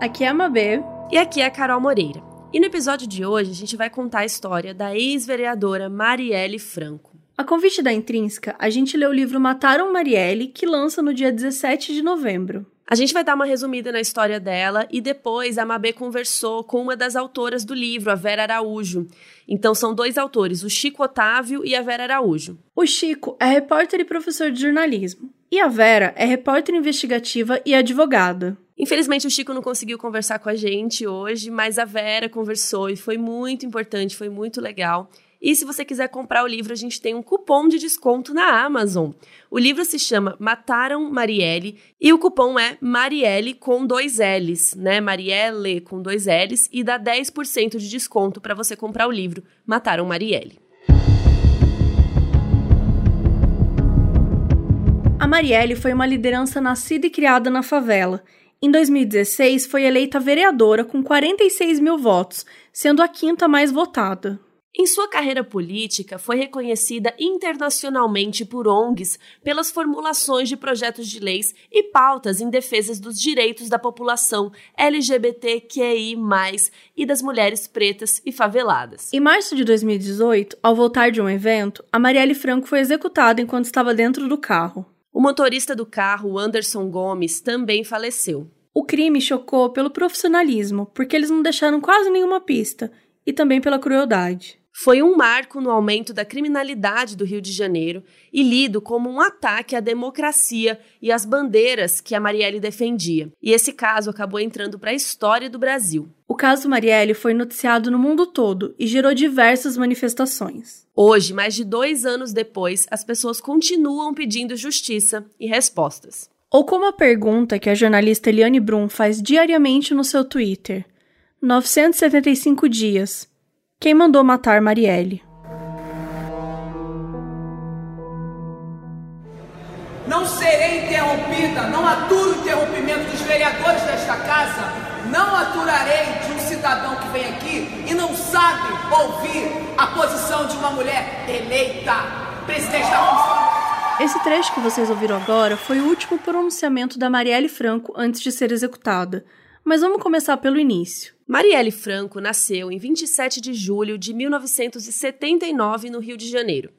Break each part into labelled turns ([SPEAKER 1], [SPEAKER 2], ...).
[SPEAKER 1] aqui é a Mabê.
[SPEAKER 2] E aqui é a Carol Moreira. E no episódio de hoje a gente vai contar a história da ex-vereadora Marielle Franco.
[SPEAKER 1] A convite da Intrínseca, a gente lê o livro Mataram Marielle, que lança no dia 17 de novembro.
[SPEAKER 2] A gente vai dar uma resumida na história dela e depois a Mabê conversou com uma das autoras do livro, a Vera Araújo. Então são dois autores, o Chico Otávio e a Vera Araújo.
[SPEAKER 1] O Chico é repórter e professor de jornalismo, e a Vera é repórter investigativa e advogada.
[SPEAKER 2] Infelizmente o Chico não conseguiu conversar com a gente hoje, mas a Vera conversou e foi muito importante, foi muito legal. E se você quiser comprar o livro, a gente tem um cupom de desconto na Amazon. O livro se chama Mataram Marielle e o cupom é Marielle com dois L's, né? Marielle com dois L's e dá 10% de desconto para você comprar o livro Mataram Marielle.
[SPEAKER 1] A Marielle foi uma liderança nascida e criada na favela. Em 2016, foi eleita vereadora com 46 mil votos, sendo a quinta mais votada.
[SPEAKER 2] Em sua carreira política, foi reconhecida internacionalmente por ONGs pelas formulações de projetos de leis e pautas em defesa dos direitos da população LGBTQI+, e das mulheres pretas e faveladas.
[SPEAKER 1] Em março de 2018, ao voltar de um evento, a Marielle Franco foi executada enquanto estava dentro do carro.
[SPEAKER 2] O motorista do carro, Anderson Gomes, também faleceu.
[SPEAKER 1] O crime chocou pelo profissionalismo, porque eles não deixaram quase nenhuma pista, e também pela crueldade
[SPEAKER 2] foi um marco no aumento da criminalidade do Rio de Janeiro e lido como um ataque à democracia e às bandeiras que a Marielle defendia. E esse caso acabou entrando para a história do Brasil.
[SPEAKER 1] O caso Marielle foi noticiado no mundo todo e gerou diversas manifestações.
[SPEAKER 2] Hoje, mais de dois anos depois, as pessoas continuam pedindo justiça e respostas.
[SPEAKER 1] Ou como a pergunta que a jornalista Eliane Brum faz diariamente no seu Twitter: 975 dias. Quem mandou matar Marielle?
[SPEAKER 3] Não serei interrompida, não aturo o interrompimento dos vereadores desta casa, não aturarei de um cidadão que vem aqui e não sabe ouvir a posição de uma mulher eleita, presidente da Comissão.
[SPEAKER 1] Esse trecho que vocês ouviram agora foi o último pronunciamento da Marielle Franco antes de ser executada. Mas vamos começar pelo início.
[SPEAKER 2] Marielle Franco nasceu em 27 de julho de 1979 no Rio de Janeiro.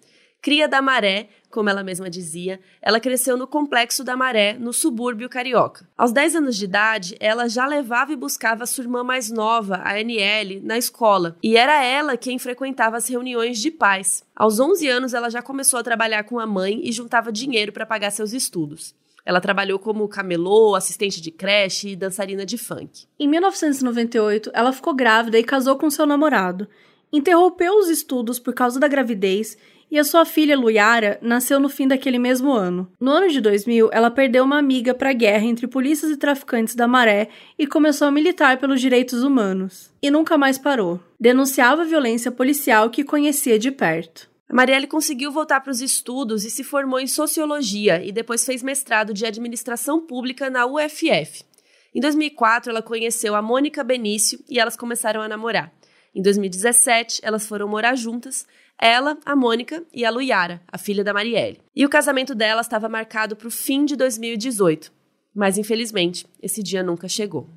[SPEAKER 2] Cria da Maré, como ela mesma dizia, ela cresceu no Complexo da Maré, no subúrbio carioca. Aos 10 anos de idade, ela já levava e buscava sua irmã mais nova, a NL, na escola, e era ela quem frequentava as reuniões de pais. Aos 11 anos, ela já começou a trabalhar com a mãe e juntava dinheiro para pagar seus estudos. Ela trabalhou como camelô, assistente de creche e dançarina de funk.
[SPEAKER 1] Em 1998, ela ficou grávida e casou com seu namorado. Interrompeu os estudos por causa da gravidez e a sua filha Luyara nasceu no fim daquele mesmo ano. No ano de 2000, ela perdeu uma amiga para a guerra entre polícias e traficantes da Maré e começou a militar pelos direitos humanos. E nunca mais parou. Denunciava violência policial que conhecia de perto.
[SPEAKER 2] Marielle conseguiu voltar para os estudos e se formou em sociologia e depois fez mestrado de administração pública na UFF. Em 2004, ela conheceu a Mônica Benício e elas começaram a namorar. Em 2017, elas foram morar juntas, ela, a Mônica e a Luiara, a filha da Marielle. E o casamento delas estava marcado para o fim de 2018. Mas, infelizmente, esse dia nunca chegou.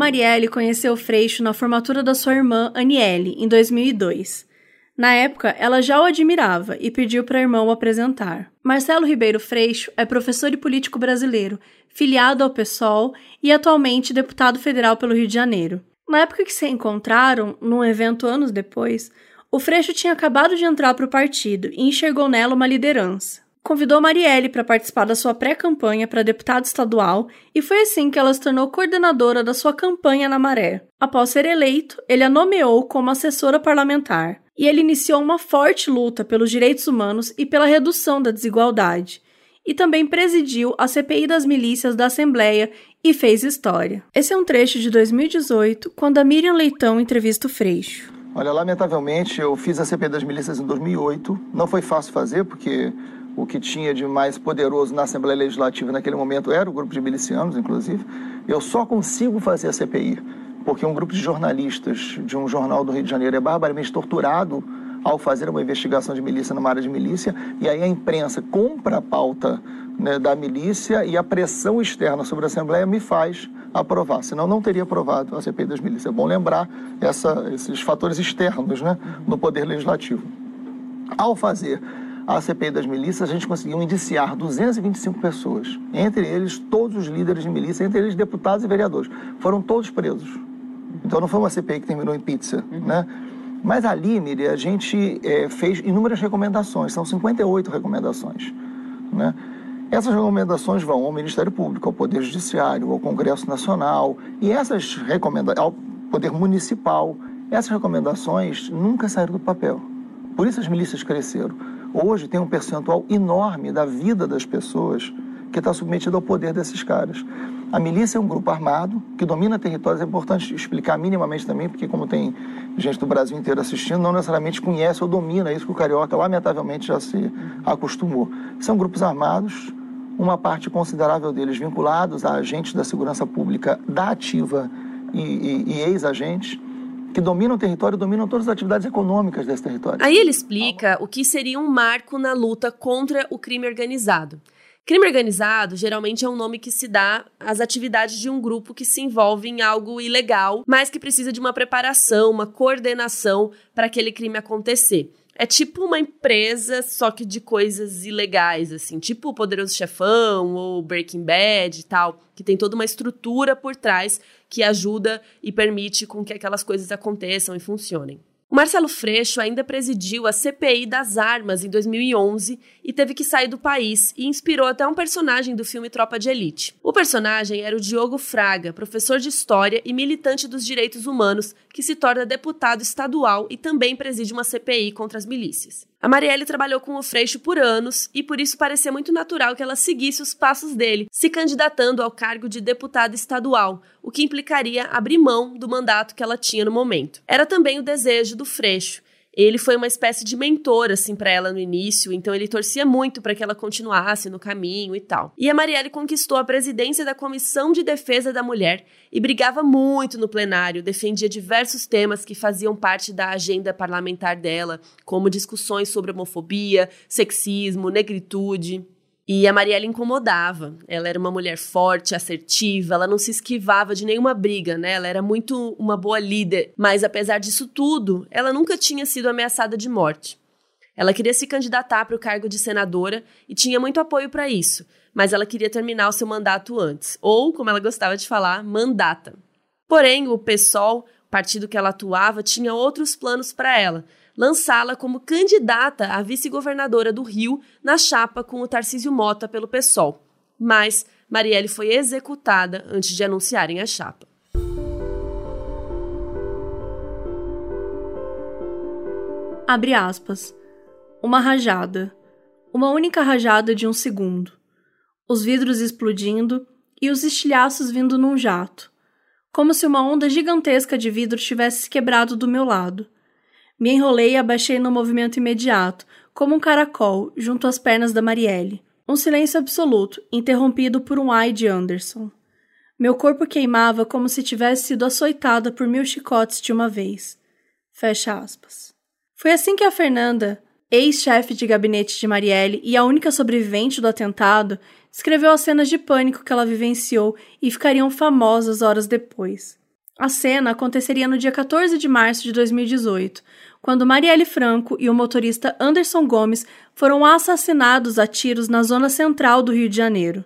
[SPEAKER 1] Marielle conheceu Freixo na formatura da sua irmã Aniele, em 2002. Na época, ela já o admirava e pediu para a irmã o apresentar. Marcelo Ribeiro Freixo é professor e político brasileiro, filiado ao PSOL e atualmente deputado federal pelo Rio de Janeiro. Na época que se encontraram, num evento anos depois, o Freixo tinha acabado de entrar para o partido e enxergou nela uma liderança convidou Marielle para participar da sua pré-campanha para deputado estadual e foi assim que ela se tornou coordenadora da sua campanha na Maré. Após ser eleito, ele a nomeou como assessora parlamentar e ele iniciou uma forte luta pelos direitos humanos e pela redução da desigualdade. E também presidiu a CPI das milícias da Assembleia e fez história. Esse é um trecho de 2018, quando a Miriam Leitão entrevista o Freixo.
[SPEAKER 4] Olha, lamentavelmente, eu fiz a CPI das milícias em 2008. Não foi fácil fazer, porque o que tinha de mais poderoso na Assembleia Legislativa naquele momento era o grupo de milicianos, inclusive. Eu só consigo fazer a CPI porque um grupo de jornalistas de um jornal do Rio de Janeiro é barbaramente torturado ao fazer uma investigação de milícia numa área de milícia, e aí a imprensa compra a pauta né, da milícia e a pressão externa sobre a Assembleia me faz aprovar, senão não teria aprovado a CPI das milícias. É bom lembrar essa, esses fatores externos né, no Poder Legislativo. Ao fazer a CPI das milícias, a gente conseguiu indiciar 225 pessoas, entre eles todos os líderes de milícia, entre eles deputados e vereadores. Foram todos presos. Então não foi uma CPI que terminou em pizza, uhum. né? Mas ali, Miriam, a gente é, fez inúmeras recomendações, são 58 recomendações, né? Essas recomendações vão ao Ministério Público, ao Poder Judiciário, ao Congresso Nacional e essas recomendações ao Poder Municipal. Essas recomendações nunca saíram do papel. Por isso as milícias cresceram. Hoje tem um percentual enorme da vida das pessoas que está submetida ao poder desses caras. A milícia é um grupo armado que domina territórios. É importante explicar minimamente também, porque como tem gente do Brasil inteiro assistindo, não necessariamente conhece ou domina isso que o carioca lamentavelmente já se acostumou. São grupos armados uma parte considerável deles vinculados a agentes da segurança pública da ativa e, e, e ex-agentes, que dominam o território, dominam todas as atividades econômicas desse território.
[SPEAKER 2] Aí ele explica o que seria um marco na luta contra o crime organizado. Crime organizado geralmente é um nome que se dá às atividades de um grupo que se envolve em algo ilegal, mas que precisa de uma preparação, uma coordenação para aquele crime acontecer. É tipo uma empresa, só que de coisas ilegais, assim, tipo o Poderoso Chefão ou Breaking Bad e tal, que tem toda uma estrutura por trás que ajuda e permite com que aquelas coisas aconteçam e funcionem. O Marcelo Freixo ainda presidiu a CPI das Armas em 2011 e teve que sair do país e inspirou até um personagem do filme Tropa de Elite. O personagem era o Diogo Fraga, professor de história e militante dos direitos humanos, que se torna deputado estadual e também preside uma CPI contra as milícias. A Marielle trabalhou com o Freixo por anos e por isso parecia muito natural que ela seguisse os passos dele, se candidatando ao cargo de deputada estadual, o que implicaria abrir mão do mandato que ela tinha no momento. Era também o desejo do Freixo, ele foi uma espécie de mentor assim para ela no início, então ele torcia muito para que ela continuasse no caminho e tal. E a Marielle conquistou a presidência da Comissão de Defesa da Mulher e brigava muito no plenário, defendia diversos temas que faziam parte da agenda parlamentar dela, como discussões sobre homofobia, sexismo, negritude. E a Marielle incomodava. Ela era uma mulher forte, assertiva, ela não se esquivava de nenhuma briga, né? Ela era muito uma boa líder. Mas apesar disso tudo, ela nunca tinha sido ameaçada de morte. Ela queria se candidatar para o cargo de senadora e tinha muito apoio para isso, mas ela queria terminar o seu mandato antes, ou, como ela gostava de falar, mandata. Porém, o PSOL, partido que ela atuava, tinha outros planos para ela, lançá-la como candidata a vice-governadora do Rio na chapa com o Tarcísio Mota pelo PSOL. Mas Marielle foi executada antes de anunciarem a chapa.
[SPEAKER 1] Abre aspas. Uma rajada. Uma única rajada de um segundo. Os vidros explodindo e os estilhaços vindo num jato. Como se uma onda gigantesca de vidro tivesse se quebrado do meu lado. Me enrolei e abaixei no movimento imediato, como um caracol, junto às pernas da Marielle. Um silêncio absoluto, interrompido por um ai de Anderson. Meu corpo queimava como se tivesse sido açoitada por mil chicotes de uma vez. Fecha aspas. Foi assim que a Fernanda, ex-chefe de gabinete de Marielle e a única sobrevivente do atentado, escreveu as cenas de pânico que ela vivenciou e ficariam famosas horas depois. A cena aconteceria no dia 14 de março de 2018, quando Marielle Franco e o motorista Anderson Gomes foram assassinados a tiros na zona central do Rio de Janeiro.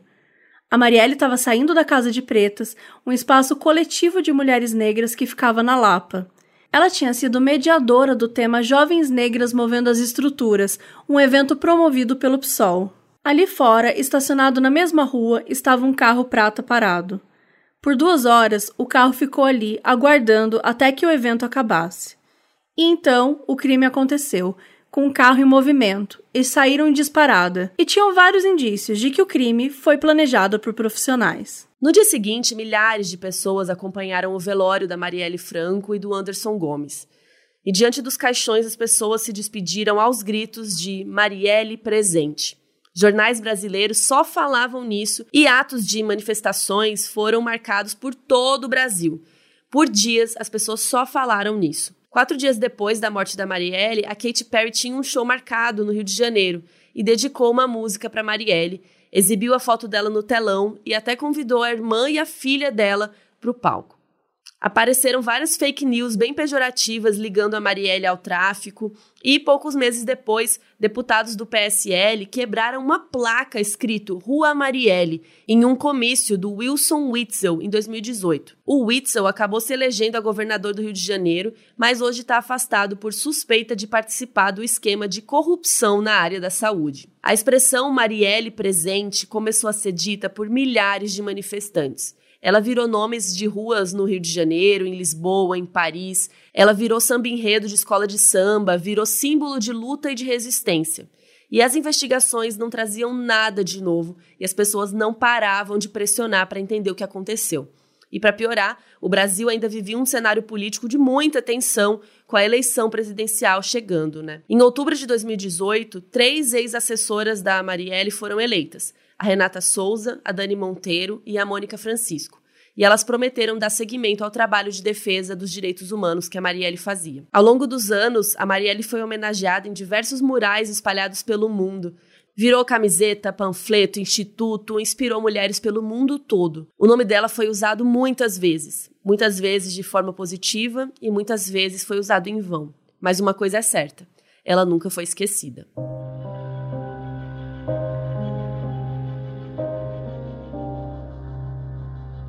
[SPEAKER 1] A Marielle estava saindo da Casa de Pretas, um espaço coletivo de mulheres negras que ficava na Lapa. Ela tinha sido mediadora do tema Jovens Negras Movendo as Estruturas, um evento promovido pelo PSOL. Ali fora, estacionado na mesma rua, estava um carro prata parado. Por duas horas, o carro ficou ali, aguardando até que o evento acabasse. E então o crime aconteceu, com o carro em movimento, e saíram disparada, e tinham vários indícios de que o crime foi planejado por profissionais.
[SPEAKER 2] No dia seguinte, milhares de pessoas acompanharam o velório da Marielle Franco e do Anderson Gomes. E diante dos caixões, as pessoas se despediram aos gritos de Marielle presente. Jornais brasileiros só falavam nisso e atos de manifestações foram marcados por todo o Brasil. Por dias, as pessoas só falaram nisso. Quatro dias depois da morte da Marielle, a Katy Perry tinha um show marcado no Rio de Janeiro e dedicou uma música para Marielle, exibiu a foto dela no telão e até convidou a irmã e a filha dela para o palco. Apareceram várias fake news bem pejorativas ligando a Marielle ao tráfico, e poucos meses depois, deputados do PSL quebraram uma placa escrito Rua Marielle em um comício do Wilson Witzel em 2018. O Witzel acabou se elegendo a governador do Rio de Janeiro, mas hoje está afastado por suspeita de participar do esquema de corrupção na área da saúde. A expressão Marielle presente começou a ser dita por milhares de manifestantes. Ela virou nomes de ruas no Rio de Janeiro, em Lisboa, em Paris. Ela virou samba enredo de escola de samba, virou símbolo de luta e de resistência. E as investigações não traziam nada de novo e as pessoas não paravam de pressionar para entender o que aconteceu. E para piorar, o Brasil ainda vivia um cenário político de muita tensão com a eleição presidencial chegando, né? Em outubro de 2018, três ex-assessoras da Marielle foram eleitas: a Renata Souza, a Dani Monteiro e a Mônica Francisco. E elas prometeram dar seguimento ao trabalho de defesa dos direitos humanos que a Marielle fazia. Ao longo dos anos, a Marielle foi homenageada em diversos murais espalhados pelo mundo. Virou camiseta, panfleto, instituto, inspirou mulheres pelo mundo todo. O nome dela foi usado muitas vezes, muitas vezes de forma positiva e muitas vezes foi usado em vão. Mas uma coisa é certa: ela nunca foi esquecida.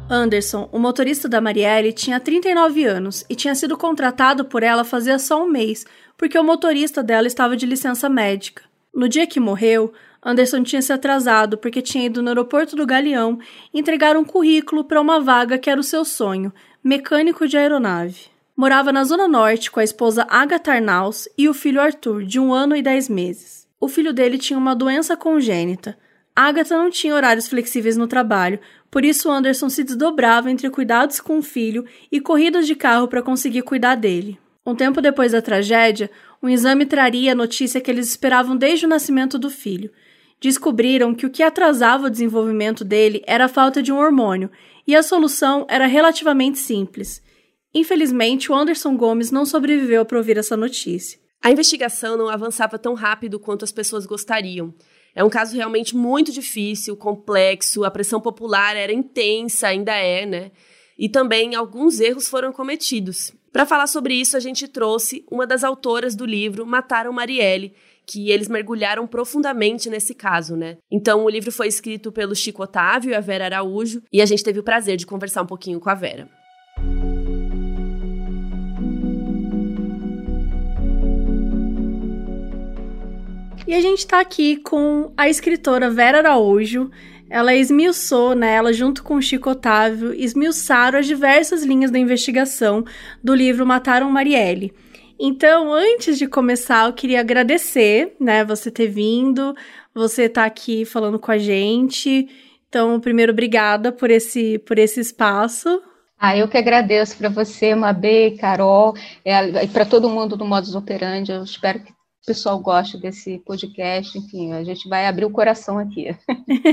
[SPEAKER 1] Anderson, o motorista da Marielle, tinha 39 anos e tinha sido contratado por ela fazia só um mês, porque o motorista dela estava de licença médica. No dia que morreu, Anderson tinha se atrasado porque tinha ido no aeroporto do Galeão entregar um currículo para uma vaga que era o seu sonho, mecânico de aeronave. Morava na Zona Norte com a esposa Agatha Arnaus e o filho Arthur, de um ano e dez meses. O filho dele tinha uma doença congênita. Agatha não tinha horários flexíveis no trabalho, por isso, Anderson se desdobrava entre cuidados com o filho e corridas de carro para conseguir cuidar dele. Um tempo depois da tragédia, um exame traria a notícia que eles esperavam desde o nascimento do filho. Descobriram que o que atrasava o desenvolvimento dele era a falta de um hormônio, e a solução era relativamente simples. Infelizmente, o Anderson Gomes não sobreviveu para ouvir essa notícia.
[SPEAKER 2] A investigação não avançava tão rápido quanto as pessoas gostariam. É um caso realmente muito difícil, complexo, a pressão popular era intensa, ainda é, né? E também alguns erros foram cometidos. Para falar sobre isso, a gente trouxe uma das autoras do livro Mataram Marielle, que eles mergulharam profundamente nesse caso, né? Então, o livro foi escrito pelo Chico Otávio e a Vera Araújo, e a gente teve o prazer de conversar um pouquinho com a Vera.
[SPEAKER 1] E a gente está aqui com a escritora Vera Araújo. Ela esmiuçou, né, ela junto com Chico Otávio, esmiuçaram as diversas linhas da investigação do livro Mataram Marielle. Então, antes de começar, eu queria agradecer, né, você ter vindo, você estar tá aqui falando com a gente. Então, primeiro, obrigada por esse, por esse espaço.
[SPEAKER 5] Ah, eu que agradeço para você, Mabê, Carol, é, e para todo mundo do Modus Operandi. Eu espero que o pessoal gosta desse podcast, enfim, a gente vai abrir o coração aqui.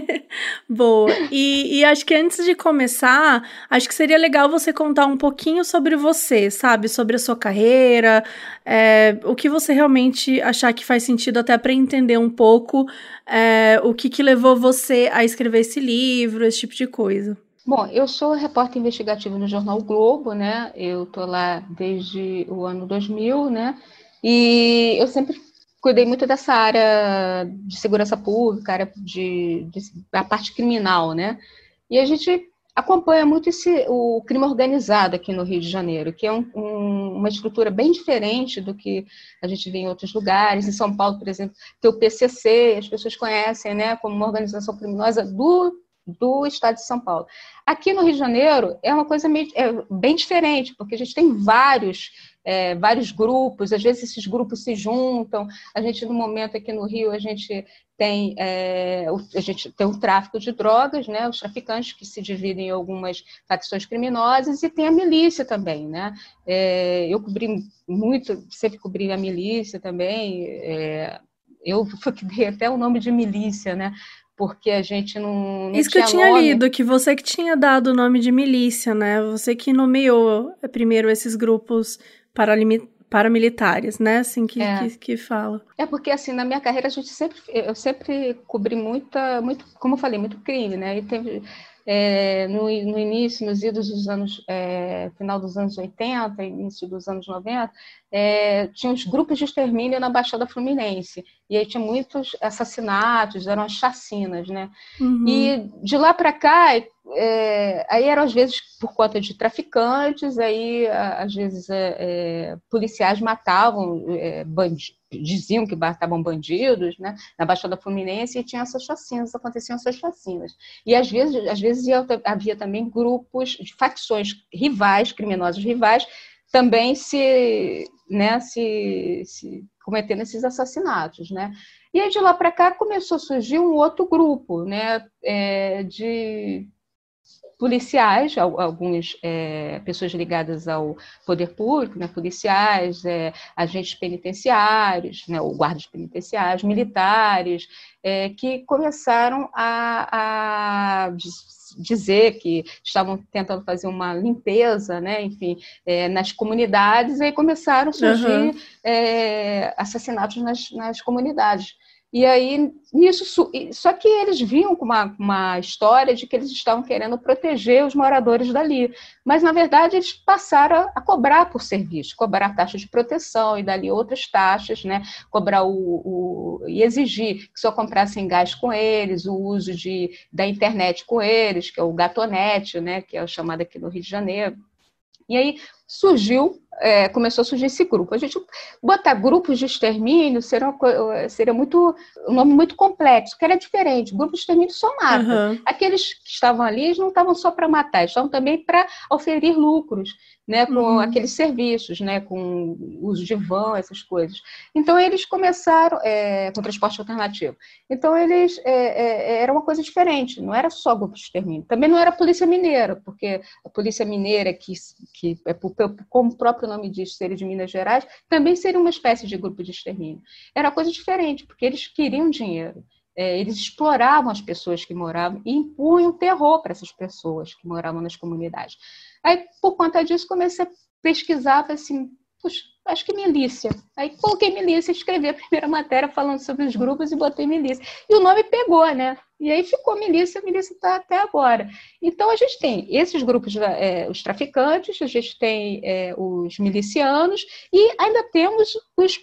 [SPEAKER 1] Boa. E, e, acho que antes de começar, acho que seria legal você contar um pouquinho sobre você, sabe? Sobre a sua carreira, é, o que você realmente achar que faz sentido, até para entender um pouco é, o que, que levou você a escrever esse livro, esse tipo de coisa.
[SPEAKER 5] Bom, eu sou repórter investigativo no jornal o Globo, né? Eu tô lá desde o ano 2000, né? E eu sempre cuidei muito dessa área de segurança pública, área de, de a parte criminal, né? E a gente acompanha muito esse, o crime organizado aqui no Rio de Janeiro, que é um, um, uma estrutura bem diferente do que a gente vê em outros lugares. Em São Paulo, por exemplo, tem o PCC, as pessoas conhecem né, como uma organização criminosa do, do estado de São Paulo. Aqui no Rio de Janeiro é uma coisa meio, é bem diferente, porque a gente tem vários é, vários grupos, às vezes esses grupos se juntam. A gente, no momento aqui no Rio, a gente tem, é, a gente tem o tráfico de drogas, né, os traficantes que se dividem em algumas facções criminosas, e tem a milícia também. Né? É, eu cobri muito, sempre cobri a milícia também. É, eu dei até o nome de milícia, né? Porque a gente não, não
[SPEAKER 1] Isso que eu tinha
[SPEAKER 5] nome.
[SPEAKER 1] lido, que você que tinha dado o nome de milícia, né? Você que nomeou primeiro esses grupos paramilitares, né? Assim que,
[SPEAKER 5] É.
[SPEAKER 1] que, que fala.
[SPEAKER 5] É porque assim na minha carreira a gente sempre eu sempre cobri muita muito como eu falei muito crime, né? E teve é, no, no início, nos idos dos anos, é, final dos anos 80, início dos anos 90, é, tinha os grupos de extermínio na Baixada Fluminense. E aí tinha muitos assassinatos, eram as chacinas, né?
[SPEAKER 1] Uhum.
[SPEAKER 5] E de lá para cá, é, aí eram às vezes por conta de traficantes, aí às vezes é, é, policiais matavam, é, bandi- diziam que matavam bandidos, né? Na Baixada Fluminense e tinha essas chacinas, aconteciam essas chacinas. E às vezes, às vezes ia- havia também grupos de facções rivais, criminosos rivais, também se, né, se, se cometendo esses assassinatos, né? E aí de lá para cá começou a surgir um outro grupo, né, é, de policiais, al- algumas é, pessoas ligadas ao poder público, né, policiais, é, agentes penitenciários, né, ou guardas penitenciários, militares, é, que começaram a, a diz- dizer que estavam tentando fazer uma limpeza, né, enfim, é, nas comunidades, e aí começaram a surgir
[SPEAKER 1] Aham.
[SPEAKER 5] é, assassinatos nas, nas comunidades. E aí, nisso, só que eles vinham com uma, uma história de que eles estavam querendo proteger os moradores dali. Mas, na verdade, eles passaram a, a cobrar por serviço, cobrar taxa de proteção e dali outras taxas, né? cobrar o, o- e exigir que só comprassem gás com eles, o uso de, da internet com eles, que é o gatonete, né? que é o chamado aqui no Rio de Janeiro. E aí surgiu, é, começou a surgir esse grupo. A gente botar grupos de extermínio seria, seria muito um nome muito complexo, que era diferente. Grupo de extermínio só mata.
[SPEAKER 1] Aham.
[SPEAKER 5] Aqueles que estavam ali eles não estavam só para matar, estavam também para oferir lucros, né, com
[SPEAKER 1] Uhum.
[SPEAKER 5] aqueles serviços, né, com uso de van, essas coisas. Então eles começaram é, com transporte alternativo. Então eles é, é, era uma coisa diferente, não era só grupo de extermínio. Também não era a polícia mineira, porque a polícia mineira que que é por- como o próprio nome diz, ser de Minas Gerais, também seria uma espécie de grupo de extermínio. Era coisa diferente, porque eles queriam dinheiro. É, eles exploravam as pessoas que moravam e impunham terror para essas pessoas que moravam nas comunidades. Aí, por conta disso, comecei a pesquisar, assim, puxa, acho que milícia. Aí coloquei milícia, escrevi a primeira matéria falando sobre os grupos e botei milícia. E o nome pegou, né? E aí ficou milícia, milícia está até agora. Então a gente tem esses grupos, é, os traficantes, a gente tem é, os milicianos e ainda temos os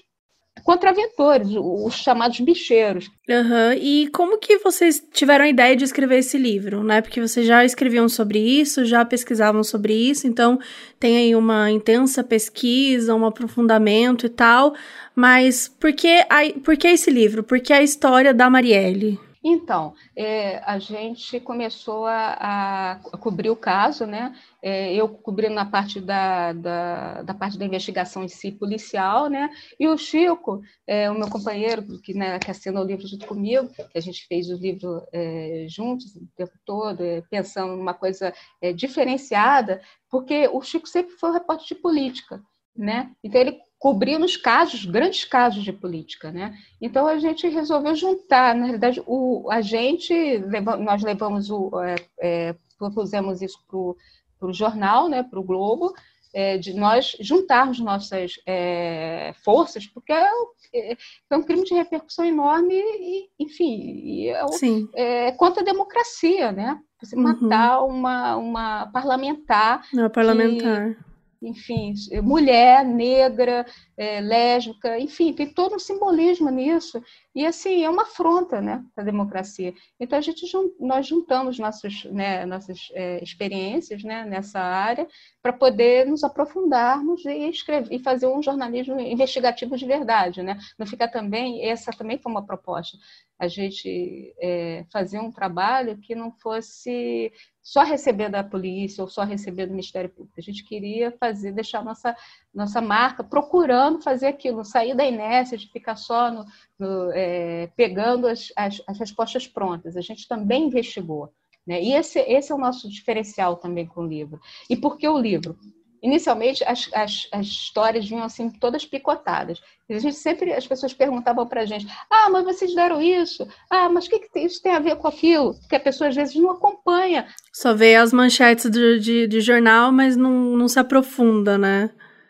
[SPEAKER 5] contraventores, os chamados bicheiros.
[SPEAKER 1] Aham. E como que vocês tiveram a ideia de escrever esse livro, né? Porque vocês já escreviam sobre isso, já pesquisavam sobre isso, então tem aí uma intensa pesquisa, um aprofundamento e tal. Mas por que, a, por que esse livro? Por que a história da Marielle?
[SPEAKER 5] Então, é, a gente começou a, a cobrir o caso, né? É, eu cobrindo na parte da, da, da, parte da investigação em si policial, né? E o Chico, é, o meu companheiro, que, né, que assinou o livro junto comigo, que a gente fez o livro é, juntos o tempo todo, é, pensando numa coisa é, diferenciada, porque o Chico sempre foi um repórter de política, né? Então ele cobriu nos casos, grandes casos de política, né? Então a gente resolveu juntar, na realidade, o, a gente, nós levamos o, é, é, propusemos isso para o jornal, né, para o Globo, é, de nós juntarmos nossas é, forças, porque é, é, um crime de repercussão enorme e, enfim, é, é, contra a democracia, né? Você uhum. matar uma, uma parlamentar.
[SPEAKER 1] Uma parlamentar.
[SPEAKER 5] Que, enfim, mulher, negra, é, lésbica, enfim, tem todo um simbolismo nisso. E, assim, é uma afronta né, a democracia. Então, a gente, nós juntamos nossos, né, nossas é, experiências né, nessa área para poder nos aprofundarmos e, escrever, e fazer um jornalismo investigativo de verdade. Né? Não ficar também, essa também foi uma proposta, a gente é, fazer um trabalho que não fosse só receber da polícia ou só receber do Ministério Público. A gente queria fazer, deixar nossa, nossa marca, procurando fazer aquilo, sair da inércia de ficar só no, no, é, pegando as, as, as, respostas prontas. A gente também investigou. Né? E esse, esse é o nosso diferencial também com o livro. E por que o livro? Inicialmente, as, as, as histórias vinham assim todas picotadas. E a gente sempre, as pessoas perguntavam para a gente: ah, mas vocês deram isso? Ah, mas o que, que isso tem a ver com aquilo? Porque a pessoa às vezes não acompanha.
[SPEAKER 1] Só vê as manchetes de, de, de jornal, mas não, não se aprofunda, né?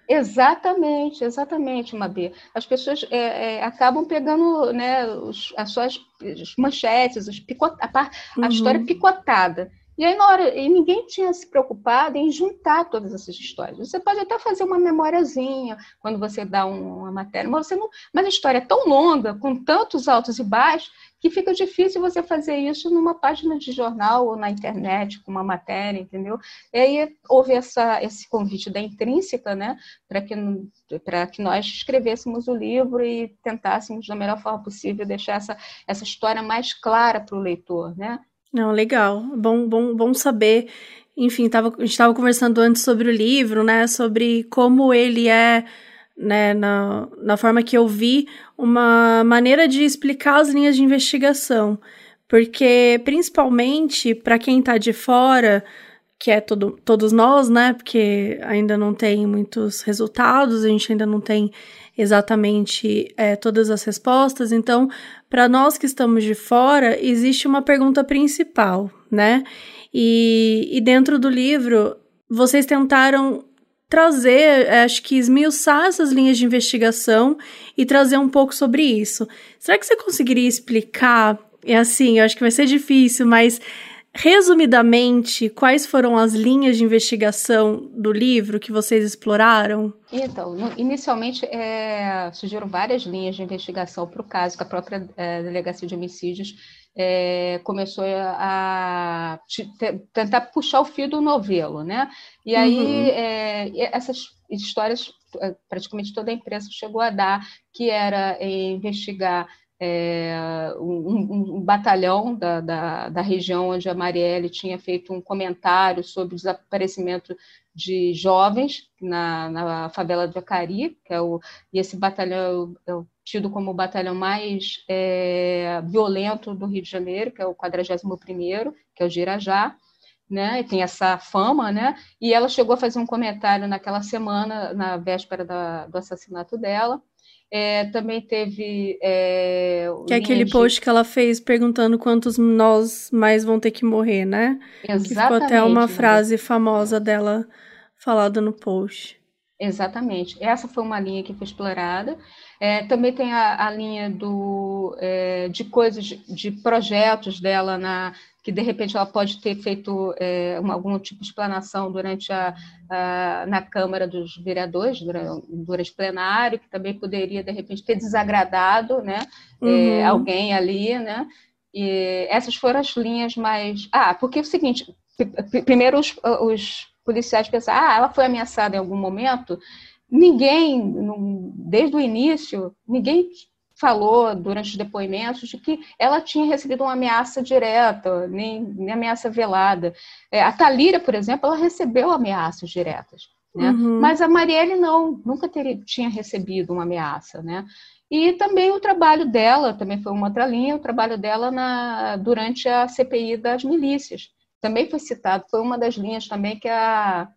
[SPEAKER 5] Exatamente, exatamente, Mabê. As pessoas é, é, acabam pegando né, os, as suas as manchetes, os picot, a, par, a uhum. história picotada. E aí, na hora, e ninguém tinha se preocupado em juntar todas essas histórias. Você pode até fazer uma memóriazinha quando você dá um, uma matéria, mas, você não, mas a história é tão longa, com tantos altos e baixos, que fica difícil você fazer isso numa página de jornal ou na internet, com uma matéria, entendeu? E aí houve essa, esse convite da Intrínseca, né, para que, que nós escrevêssemos o livro e tentássemos, da melhor forma possível, deixar essa, essa história mais clara para o leitor, né?
[SPEAKER 1] Não, legal. Bom, bom, bom saber. Enfim, tava, a gente estava conversando antes sobre o livro, né? Sobre como ele é, né, na, na forma que eu vi, uma maneira de explicar as linhas de investigação. Porque, principalmente, para quem está de fora, que é todo, todos nós, né? Porque ainda não tem muitos resultados, a gente ainda não tem exatamente é, todas as respostas. Então, para nós que estamos de fora, existe uma pergunta principal, né? E, e dentro do livro, vocês tentaram trazer, é, acho que esmiuçar essas linhas de investigação e trazer um pouco sobre isso. Será que você conseguiria explicar? É assim, eu acho que vai ser difícil, mas Resumidamente, quais foram as linhas de investigação do livro que vocês exploraram?
[SPEAKER 5] Então, inicialmente é, surgiram várias linhas de investigação para o caso, que a própria é, Delegacia de Homicídios é, começou a, tentar puxar o fio do novelo, né? E aí uhum. É, essas histórias, é, praticamente toda a imprensa chegou a dar, que era investigar é, um, um, batalhão da, da, da, região onde a Marielle tinha feito um comentário sobre o desaparecimento de jovens na, na favela do Acari, que é o, e esse batalhão é, é tido como o batalhão mais é, violento do Rio de Janeiro, que é o 41º, que é o Girajá, né, tem essa fama, né, e ela chegou a fazer um comentário naquela semana, na véspera da, do assassinato dela, é, também teve. É,
[SPEAKER 1] que é aquele de... post que ela fez perguntando quantos nós mais vão ter que morrer, né?
[SPEAKER 5] Exatamente. Que
[SPEAKER 1] ficou até uma frase famosa dela falada no post.
[SPEAKER 5] Exatamente. Essa foi uma linha que foi explorada. É, também tem a, a linha do, é, de coisas, de projetos dela na, que de repente ela pode ter feito é, uma, algum tipo de explanação durante a, a, na Câmara dos Vereadores, durante, durante o plenário, que também poderia de repente ter desagradado né, é, uhum. alguém ali, né? E essas foram as linhas mais. Ah, porque é o seguinte: primeiro os, os policiais pensaram, ah, ela foi ameaçada em algum momento. Ninguém, desde o início, ninguém falou durante os depoimentos de que ela tinha recebido uma ameaça direta, nem, nem ameaça velada. É, a Talira, por exemplo, ela recebeu ameaças diretas. Né? Uhum. Mas a Marielle não, nunca teria, tinha recebido uma ameaça. Né? E também o trabalho dela, também foi uma outra linha, o trabalho dela na, durante a CPI das milícias. Também foi citado, foi uma das linhas também que a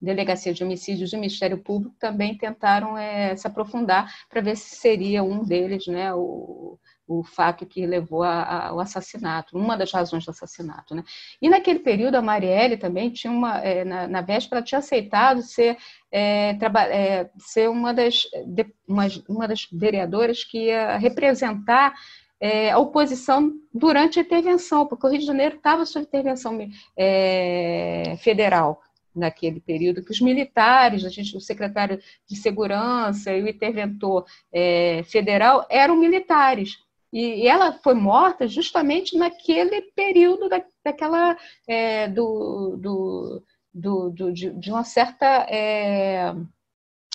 [SPEAKER 5] Delegacia de Homicídios e o Ministério Público também tentaram é, se aprofundar para ver se seria um deles né, o, o fato que levou ao assassinato, uma das razões do assassinato. Né? E naquele período, a Marielle também tinha uma, é, na, na véspera, tinha aceitado ser, é, é, ser uma, das, de, uma, uma das vereadoras que ia representar é, a oposição durante a intervenção, porque o Rio de Janeiro estava sob intervenção é, federal naquele período, que os militares, a gente, o secretário de segurança e o interventor é, federal eram militares. E, ela foi morta justamente naquele período da, daquela é, do, do, do, do de, de, uma certa é,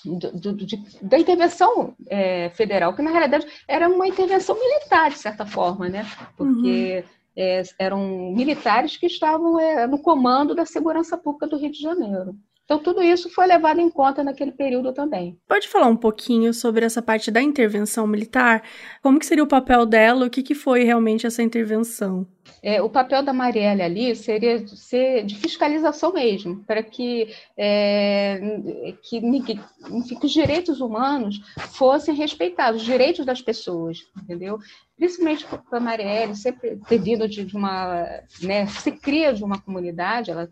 [SPEAKER 5] do, de, da intervenção é, federal, que na realidade era uma intervenção militar de certa forma, né? Porque uhum é, eram militares que estavam é, no comando da segurança pública do Rio de Janeiro. Então, tudo isso foi levado em conta naquele período também.
[SPEAKER 1] Pode falar um pouquinho sobre essa parte da intervenção militar? Como que seria o papel dela? O que, que foi realmente essa intervenção?
[SPEAKER 5] É, o papel da Marielle ali seria ser de fiscalização mesmo, para que, é, que, enfim, que os direitos humanos fossem respeitados, os direitos das pessoas, entendeu? Principalmente para a Marielle, sempre ter vindo de, de, uma. Né, se cria de uma comunidade, ela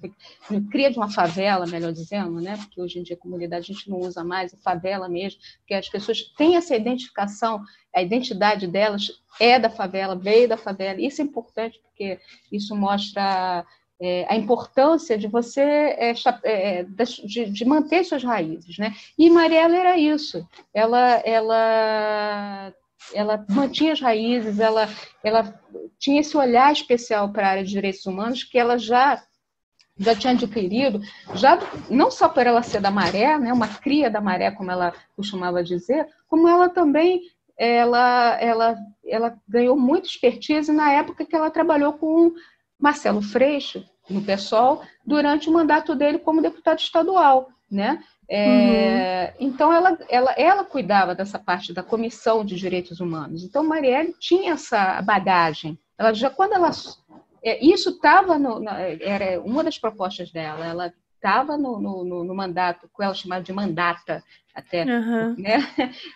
[SPEAKER 5] cria de uma favela, melhor dizendo, né, porque hoje em dia a comunidade a gente não usa mais, a favela mesmo, porque as pessoas têm essa identificação a identidade delas é da favela, veio da favela. Isso é importante porque isso mostra é, a importância de você é, é, de, de, manter suas raízes, né? E Mariela era isso. Ela, ela, ela mantinha as raízes. Ela, ela tinha esse olhar especial para a área de direitos humanos que ela já já tinha adquirido, já não só por ela ser da maré, né, uma cria da maré, como ela costumava dizer, como ela também ela, ela, ela ganhou muita expertise na época que ela trabalhou com Marcelo Freixo, no PSOL, durante o mandato dele como deputado estadual, né? É, uhum. Então, ela, ela, ela cuidava dessa parte da Comissão de Direitos Humanos. Então, Marielle tinha essa bagagem. Ela já, quando ela... É, isso estava... Era uma das propostas dela. Ela estava no, no, no, mandato, que ela chamava de mandata, até. Uhum. Né?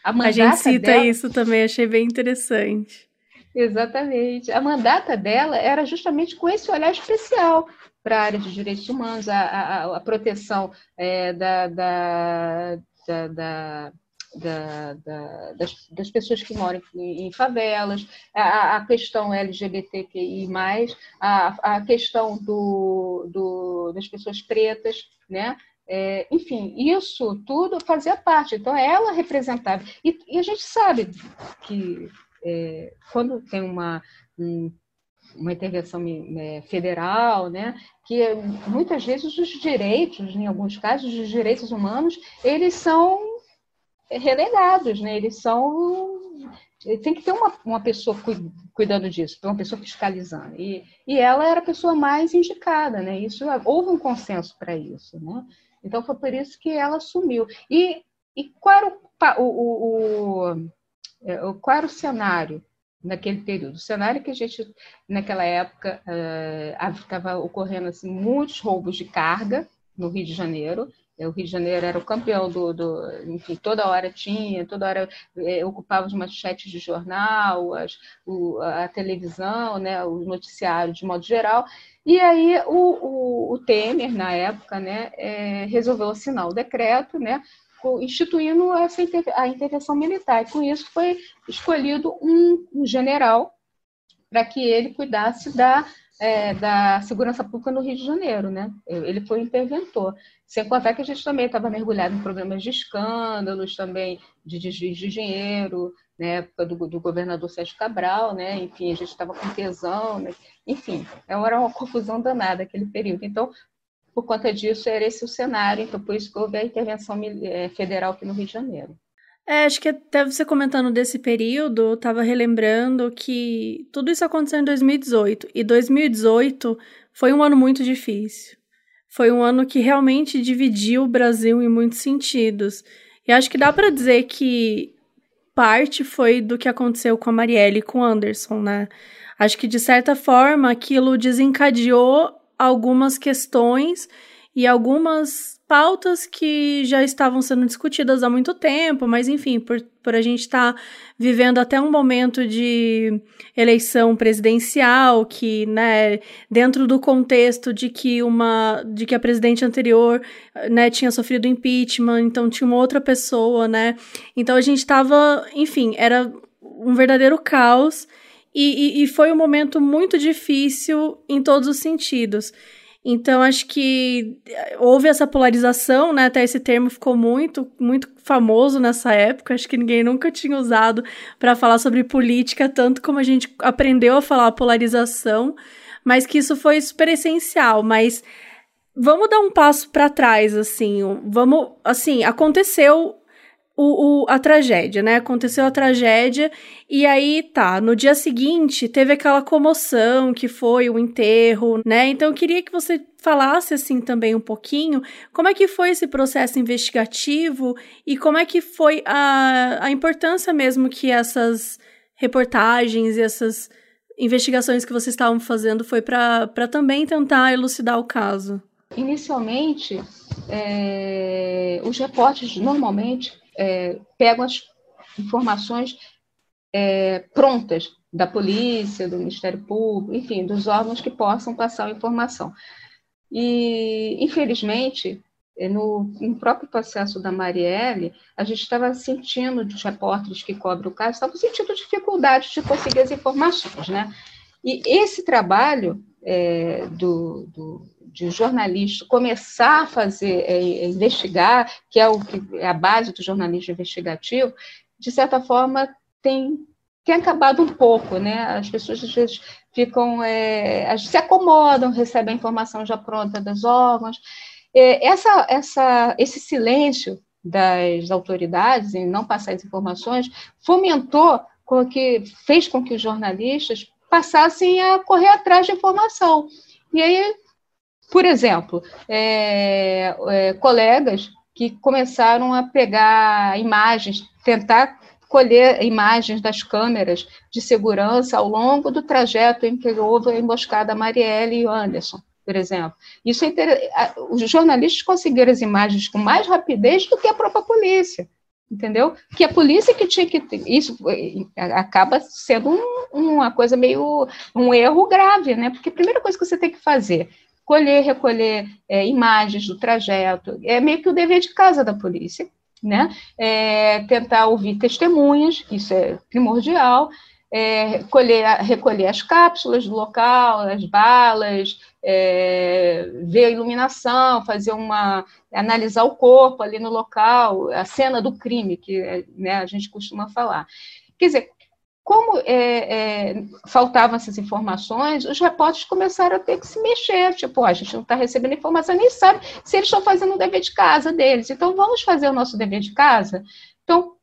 [SPEAKER 1] A, a gente cita dela... isso também, achei bem interessante.
[SPEAKER 5] Exatamente. A mandata dela era justamente com esse olhar especial para a área de direitos humanos, a, a, a proteção é, da, da, da, da da, da, das, das, pessoas que moram em, em favelas, a, a, questão LGBTQI, a, a questão do, do, das pessoas pretas, né? É, enfim, isso tudo fazia parte. Então, ela representava. E, e a gente sabe que é, quando tem uma, um, uma intervenção é, federal, né, que muitas vezes os direitos, em alguns casos, os direitos humanos, eles são relegados, né? Eles são tem que ter uma, uma pessoa cuidando disso, uma pessoa fiscalizando. E, e ela era a pessoa mais indicada, né? Isso houve um consenso para isso, né? Então foi por isso que ela assumiu. E, e qual, era o, o, o, é, o, qual era o cenário naquele período? O cenário que a gente, naquela época, estava uh, ocorrendo assim, muitos roubos de carga no Rio de Janeiro, o Rio de Janeiro era o campeão do, do enfim, toda hora tinha, toda hora é, ocupava os manchetes de jornal, as, o, a televisão, né, o noticiário de modo geral. E aí o, o, o Temer, na época, né, é, resolveu assinar o decreto, né, instituindo essa a intervenção militar. E com isso foi escolhido um, um general para que ele cuidasse da é, da segurança pública no Rio de Janeiro, né? Ele foi interventor. Sem contar que a gente também estava mergulhado em problemas de escândalos, também de desvio de dinheiro, né? época do, do, governador Sérgio Cabral, né? Enfim, a gente estava com tesão, né? enfim, era uma confusão danada aquele período. Então, por conta disso, era esse o cenário, então por isso que houve a intervenção é, federal aqui no Rio de Janeiro.
[SPEAKER 1] É, acho que até você comentando desse período, eu tava relembrando que tudo isso aconteceu em 2018. E 2018 foi um ano muito difícil. Foi um ano que realmente dividiu o Brasil em muitos sentidos. E acho que dá para dizer que parte foi do que aconteceu com a Marielle e com o Anderson, né? Acho que de certa forma aquilo desencadeou algumas questões e algumas pautas que já estavam sendo discutidas há muito tempo, mas enfim, por, por a gente estar tá vivendo até um momento de eleição presidencial, que, né, dentro do contexto de que uma, de que a presidente anterior, né, tinha sofrido impeachment, então tinha uma outra pessoa, né, então a gente estava, enfim, era um verdadeiro caos e, e, e foi um momento muito difícil em todos os sentidos. Então, acho que eh, houve essa polarização, né? Até esse termo ficou muito, muito famoso nessa época. Acho que ninguém nunca tinha usado para falar sobre política, tanto como a gente aprendeu a falar polarização, mas que isso foi super essencial. Mas vamos dar um passo para trás, assim. Vamos, assim, aconteceu o, o, a tragédia, né? Aconteceu a tragédia e aí tá, no dia seguinte teve aquela comoção que foi o enterro, né? Então eu queria que você falasse assim também um pouquinho como é que foi esse processo investigativo e como é que foi a, a importância mesmo que essas reportagens e essas investigações que vocês estavam fazendo foi para também tentar elucidar o caso?
[SPEAKER 5] Inicialmente, é, os repórteres normalmente é, pegam as informações é, prontas da polícia, do Ministério Público, enfim, dos órgãos que possam passar a informação. E, infelizmente, é, no, no, próprio processo da Marielle, a gente estava sentindo, dos repórteres que cobrem o caso, estavam sentindo dificuldade de conseguir as informações, né? E esse trabalho é, do, do, de jornalista começar a fazer, é, investigar, que é, o, que é a base do jornalismo investigativo, de certa forma tem, tem acabado um pouco, né? As pessoas às vezes ficam, é, se acomodam, recebem a informação já pronta dos órgãos, é, essa, essa, esse silêncio das autoridades em não passar as informações fomentou com que fez com que os jornalistas passassem a correr atrás de informação. E aí, por exemplo, é, é, colegas que começaram a pegar imagens, tentar colher imagens das câmeras de segurança ao longo do trajeto em que houve a emboscada Marielle e Anderson por exemplo. Isso é inter... Os jornalistas conseguiram as imagens com mais rapidez do que a própria polícia, entendeu? Que a polícia que tinha que isso acaba sendo um, uma coisa meio um erro grave, né? Porque a primeira coisa que você tem que fazer colher, recolher é, imagens do trajeto é meio que o dever de casa da polícia, né? É, tentar ouvir testemunhas, isso é primordial é, colher, recolher as cápsulas do local, as balas, é, ver a iluminação, fazer uma analisar o corpo ali no local, a cena do crime que né, a gente costuma falar. Quer dizer, como é, é, faltavam essas informações, os repórteres começaram a ter que se mexer, tipo, a gente não está recebendo informação, nem sabe se eles estão fazendo o dever de casa deles. Então, vamos fazer o nosso dever de casa? Então,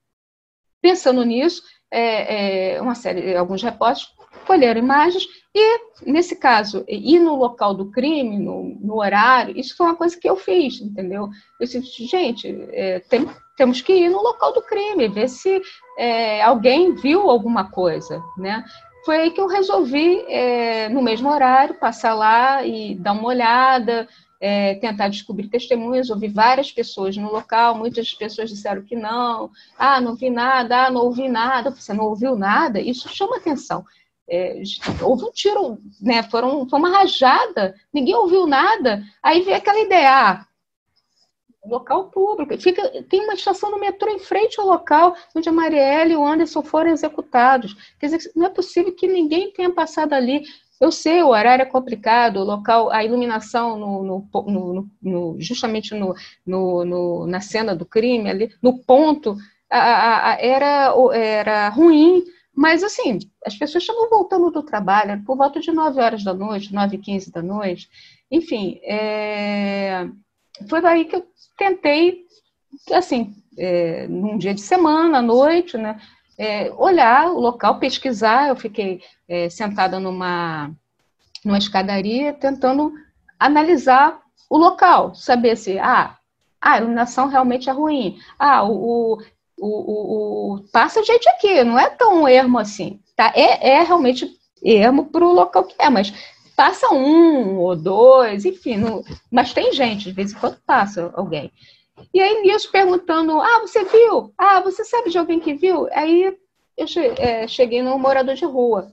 [SPEAKER 5] pensando nisso, é, é, uma série, alguns repórteres colheram imagens e, nesse caso, ir no local do crime, no, no horário, isso foi uma coisa que eu fiz, entendeu? Eu disse, gente, é, tem, temos que ir no local do crime, ver se é, alguém viu alguma coisa, né? Foi aí que eu resolvi, é, no mesmo horário, passar lá e dar uma olhada, é, tentar descobrir testemunhas, ouvi várias pessoas no local, muitas pessoas disseram que não, ah, não vi nada, ah, não ouvi nada, você não ouviu nada, isso chama atenção. É, houve um tiro, né, foram, foi uma rajada, ninguém ouviu nada, aí vem aquela ideia, ah, local público, fica, tem uma estação no metrô em frente ao local onde a Marielle e o Anderson foram executados. Quer dizer, não é possível que ninguém tenha passado ali. Eu sei, o horário é complicado, o local, a iluminação no, no, no, no justamente na cena do crime, ali, no ponto, a, a, era, era ruim, mas assim, as pessoas estavam voltando do trabalho, por volta de 9 horas da noite, 9 e 15 da noite, enfim, é, foi daí que eu tentei, assim, é, num dia de semana, à noite, né, é, olhar o local, pesquisar. Eu fiquei é, sentada numa, numa escadaria tentando analisar o local, saber se ah, a iluminação realmente é ruim. Ah, o, o, o, o passa gente aqui, não é tão ermo assim. Tá? É, é realmente ermo para o local que é, mas passa um ou dois, enfim, não, mas tem gente, de vez em quando passa alguém. E aí nisso perguntando, ah, você viu? Ah, você sabe de alguém que viu? Aí eu é, cheguei num morador de rua.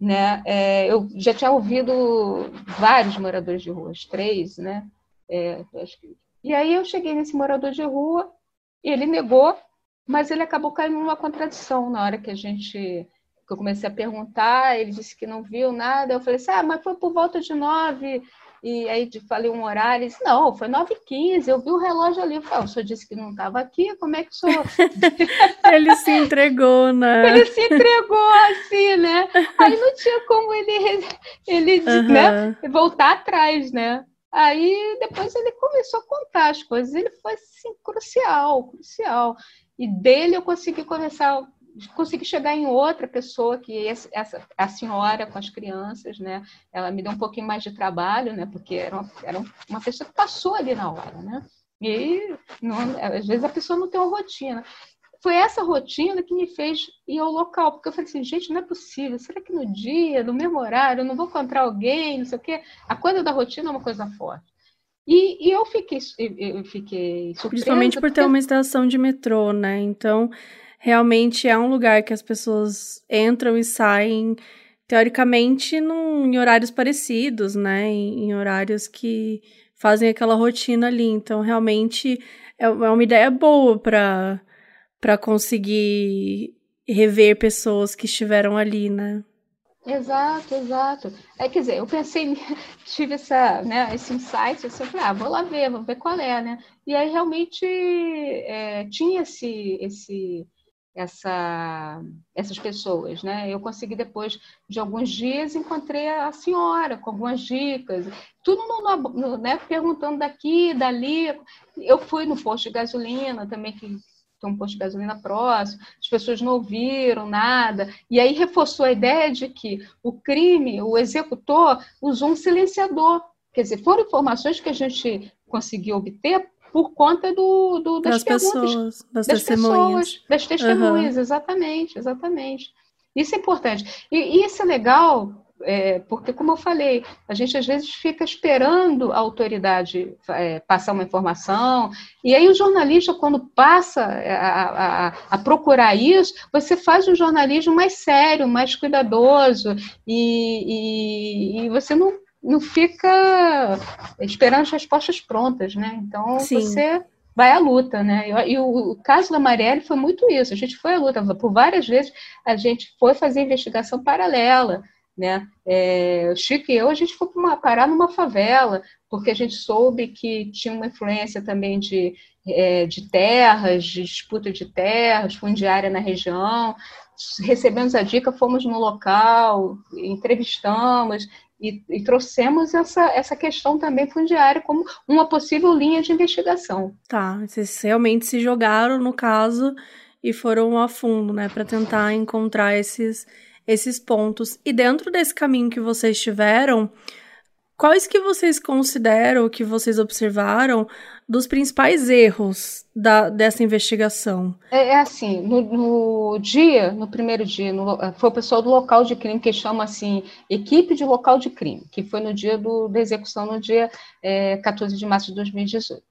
[SPEAKER 5] Né? É, eu já tinha ouvido vários moradores de rua, três, né? É, e aí eu cheguei nesse morador de rua ele negou, mas ele acabou caindo numa contradição na hora que a gente que eu comecei a perguntar, ele disse que não viu nada, eu falei assim, ah, mas foi por volta de nove, e aí falei um horário, ele disse, não, foi 9h15, eu vi o relógio ali. Eu falei, ah, o senhor disse que não estava aqui, como é que o senhor...
[SPEAKER 1] ele se entregou, né?
[SPEAKER 5] Ele se entregou, assim, né? Aí não tinha como ele, ele uhum. né, voltar atrás, né? Aí depois ele começou a contar as coisas, ele foi, assim, crucial, crucial. E dele eu consegui começar consegui chegar em outra pessoa que essa a senhora com as crianças, né? Ela me deu um pouquinho mais de trabalho, né? Porque era uma, era uma pessoa que passou ali na hora, né? E não, às vezes a pessoa não tem uma rotina. foi essa rotina que me fez ir ao local, porque eu falei assim, gente, não é possível, será que no dia, no mesmo horário, eu não vou encontrar alguém, não sei o quê? A coisa da rotina é uma coisa forte. E, e eu fiquei, eu fiquei surpresa.
[SPEAKER 1] Principalmente por ter uma estação de metrô, né? Então, realmente é um lugar que as pessoas entram e saem, teoricamente, num, em horários parecidos, né? Em, em horários que fazem aquela rotina ali. Então, realmente é, é uma ideia boa para para conseguir rever pessoas que estiveram ali, né?
[SPEAKER 5] Exato, exato. É, quer dizer, eu pensei, tive essa, né, esse insight, assim, eu falei, ah, vou lá ver, vou ver qual é, né? E aí realmente é, tinha esse, esse, essa, essas pessoas, né? Eu consegui depois de alguns dias encontrei a senhora com algumas dicas, tudo no, no, né, perguntando daqui, dali. Eu fui no posto de gasolina também que tem um posto de gasolina próximo, as pessoas não ouviram nada, e aí reforçou a ideia de que o crime, o executor, usou um silenciador. Quer dizer, foram informações que a gente conseguiu obter por conta do, do das, das
[SPEAKER 1] pessoas, das, das testemunhas. Pessoas,
[SPEAKER 5] das testemunhas, uhum. exatamente, exatamente. Isso é importante. E, e isso é legal é, porque, como eu falei, a gente às vezes fica esperando a autoridade é, passar uma informação, e aí o jornalista, quando passa a, a, a, procurar isso, você faz um jornalismo mais sério, mais cuidadoso, e, e, e você não, não fica esperando as respostas prontas, né? Então, Sim. você vai à luta, né? E, o, caso da Marielle foi muito isso. A gente foi à luta por várias vezes. A gente foi fazer investigação paralela. Né? É, o Chico e eu, a gente foi uma, parar numa favela, porque a gente soube que tinha uma influência também de, é, de terras, de disputa de terras, fundiária na região. Recebemos a dica, fomos no local, entrevistamos e, e, trouxemos essa, essa questão também fundiária como uma possível linha de investigação.
[SPEAKER 1] Tá, vocês realmente se jogaram no caso e foram a fundo, né, para tentar encontrar esses esses pontos. E dentro desse caminho que vocês tiveram, quais que vocês consideram, que vocês observaram, dos principais erros da, dessa investigação?
[SPEAKER 5] É, é assim, no, no, dia, no primeiro dia, no, foi o pessoal do local de crime que chama assim, equipe de local de crime, que foi no dia do, da execução, no dia é, 14 de março de 2018.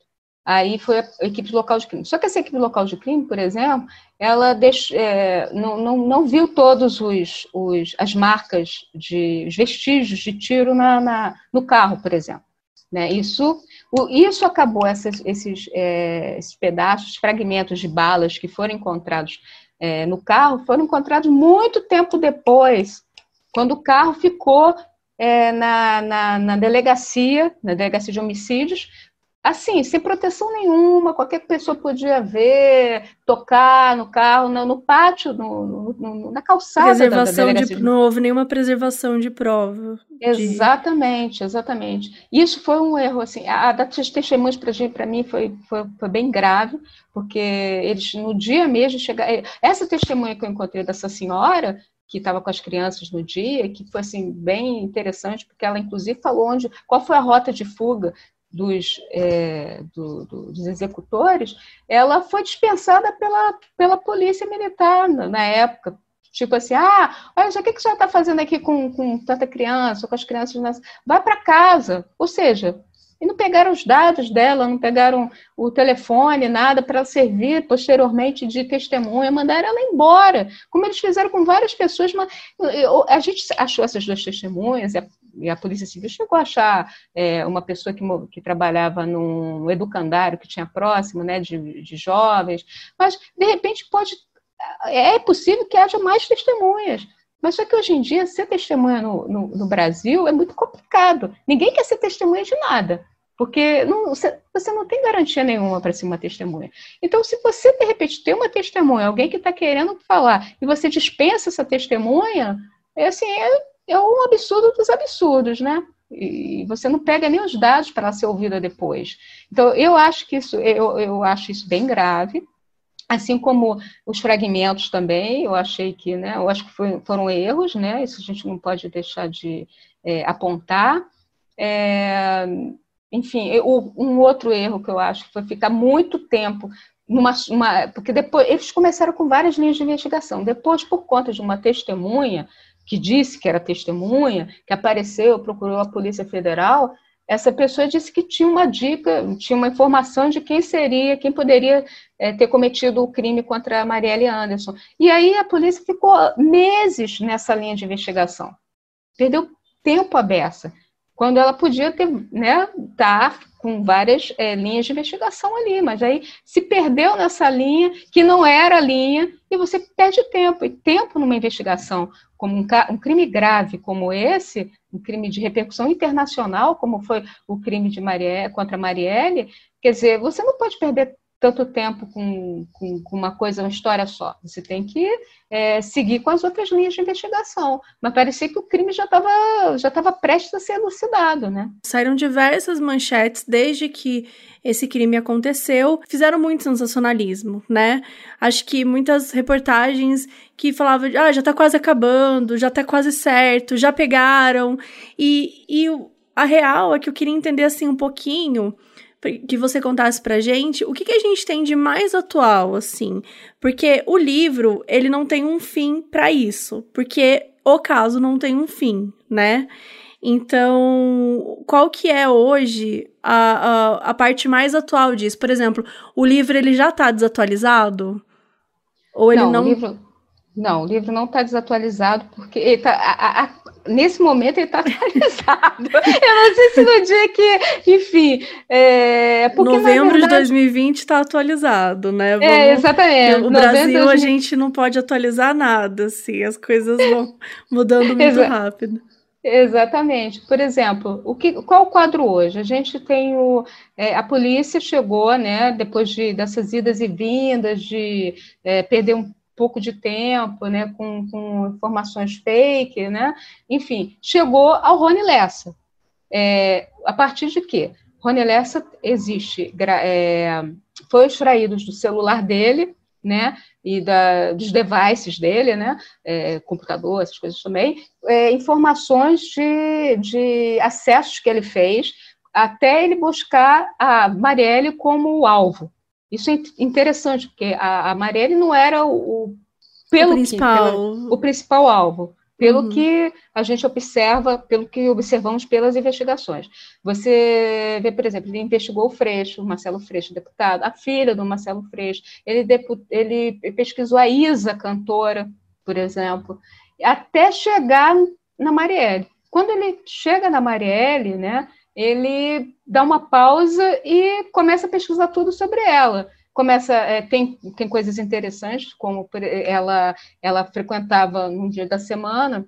[SPEAKER 5] Aí foi a equipe local de crime. Só que essa equipe local de crime, por exemplo, ela é, não, não, não, viu todos os, os as marcas de os vestígios de tiro na, na no carro, por exemplo. Né? Isso, o, isso acabou essas, esses, é, esses pedaços, fragmentos de balas que foram encontrados é, no carro, foram encontrados muito tempo depois, quando o carro ficou é, na, na, na, delegacia, na delegacia de homicídios, assim, sem proteção nenhuma, qualquer pessoa podia ver, tocar no carro, no, no pátio, no, no, na calçada.
[SPEAKER 1] Preservação da, da de, não houve nenhuma preservação de prova.
[SPEAKER 5] Exatamente, de... exatamente. Isso foi um erro, assim, a, a das testemunhas para mim foi, foi, foi, bem grave, porque eles no dia mesmo chegaram. Essa testemunha que eu encontrei dessa senhora, que estava com as crianças no dia, que foi assim bem interessante, porque ela inclusive falou onde, qual foi a rota de fuga dos, é, do, do, dos executores, ela foi dispensada pela, pela polícia militar na, na época. Tipo assim, ah, olha, o que, que você está fazendo aqui com, com tanta criança, com as crianças? Nas... Vai para casa. Ou seja, e não pegaram os dados dela, não pegaram o telefone, nada para servir posteriormente de testemunha, mandaram ela embora, como eles fizeram com várias pessoas. Mas a gente achou essas duas testemunhas, e a Polícia Civil chegou a achar é, uma pessoa que, que trabalhava num educandário que tinha próximo, né, de, de jovens, mas de repente pode é possível que haja mais testemunhas. Mas só que hoje em dia, ser testemunha no, no, no Brasil é muito complicado. Ninguém quer ser testemunha de nada, porque não, você, você, não tem garantia nenhuma para ser uma testemunha. Então, se você, de repente, tem uma testemunha, alguém que está querendo falar, e você dispensa essa testemunha, é assim, é, é um absurdo dos absurdos, né? E você não pega nem os dados para ser ouvida depois. Então, eu acho que isso, eu, eu acho isso bem grave, assim como os fragmentos também, eu achei que, né, eu acho que foi, foram erros, né, isso a gente não pode deixar de é, apontar. É, enfim, eu, um outro erro que eu acho foi ficar muito tempo numa, uma, porque depois eles começaram com várias linhas de investigação. Depois, por conta de uma testemunha que disse que era testemunha, que apareceu, procurou a Polícia Federal, essa pessoa disse que tinha uma dica, tinha uma informação de quem seria, quem poderia é, ter cometido o crime contra a Marielle Anderson. E aí a polícia ficou meses nessa linha de investigação. Perdeu tempo a beça, quando ela podia ter, né, estar tá com várias é, linhas de investigação ali, mas aí se perdeu nessa linha que não era a linha e você perde tempo. E tempo numa investigação como um, um, crime grave como esse, um crime de repercussão internacional, como foi o crime de Marielle, contra Marielle, quer dizer, você não pode perder tanto tempo com, com, com, uma coisa, uma história só. Você tem que é, seguir com as outras linhas de investigação. Mas parecia que o crime já estava já tava prestes a ser elucidado, né?
[SPEAKER 1] Saíram diversas manchetes desde que esse crime aconteceu, fizeram muito sensacionalismo, né? Acho que muitas reportagens que falavam, ah, já tá quase acabando, já tá quase certo, já pegaram. E, e a real é que eu queria entender, assim, um pouquinho que você contasse pra gente o que, que a gente tem de mais atual, assim. Porque o livro, ele não tem um fim para isso. Porque o caso não tem um fim, né? Então, qual que é hoje a, a, a parte mais atual disso? Por exemplo, o livro ele já está desatualizado? Ou ele não... não...
[SPEAKER 5] O livro, não, o livro não está desatualizado, porque tá, a, a, nesse momento ele está atualizado. Eu não sei se no dia que, enfim. É,
[SPEAKER 1] porque, Novembro verdade, de 2020 está atualizado, né? É,
[SPEAKER 5] Vamos, é, exatamente.
[SPEAKER 1] No Brasil 20... a gente não pode atualizar nada, assim, as coisas vão mudando muito Exa rápido.
[SPEAKER 5] Exatamente. Por exemplo, o que, qual o quadro hoje? A gente tem o. É, a polícia chegou, né, depois de, dessas idas e vindas, de é, perder um pouco de tempo, né, com, com informações fake, né, enfim, chegou ao Rony Lessa. É, a partir de quê? Rony Lessa existe, é, foi extraído do celular dele, né, e da, dos devices dele, né, é, computador, essas coisas também, é, informações de, de acessos que ele fez até ele buscar a Marielle como alvo, isso é interessante, porque a, a Marielle não era o, o pelo o principal, que, o principal alvo, pelo uhum. que a gente observa, pelo que observamos pelas investigações. Você vê, por exemplo, ele investigou o Freixo, o Marcelo Freixo, deputado, a filha do Marcelo Freixo, ele, ele pesquisou a Isa, cantora, por exemplo, até chegar na Marielle. Quando ele chega na Marielle, né, ele dá uma pausa e começa a pesquisar tudo sobre ela. Começa, é, tem, tem coisas interessantes, como ela, ela frequentava num dia da semana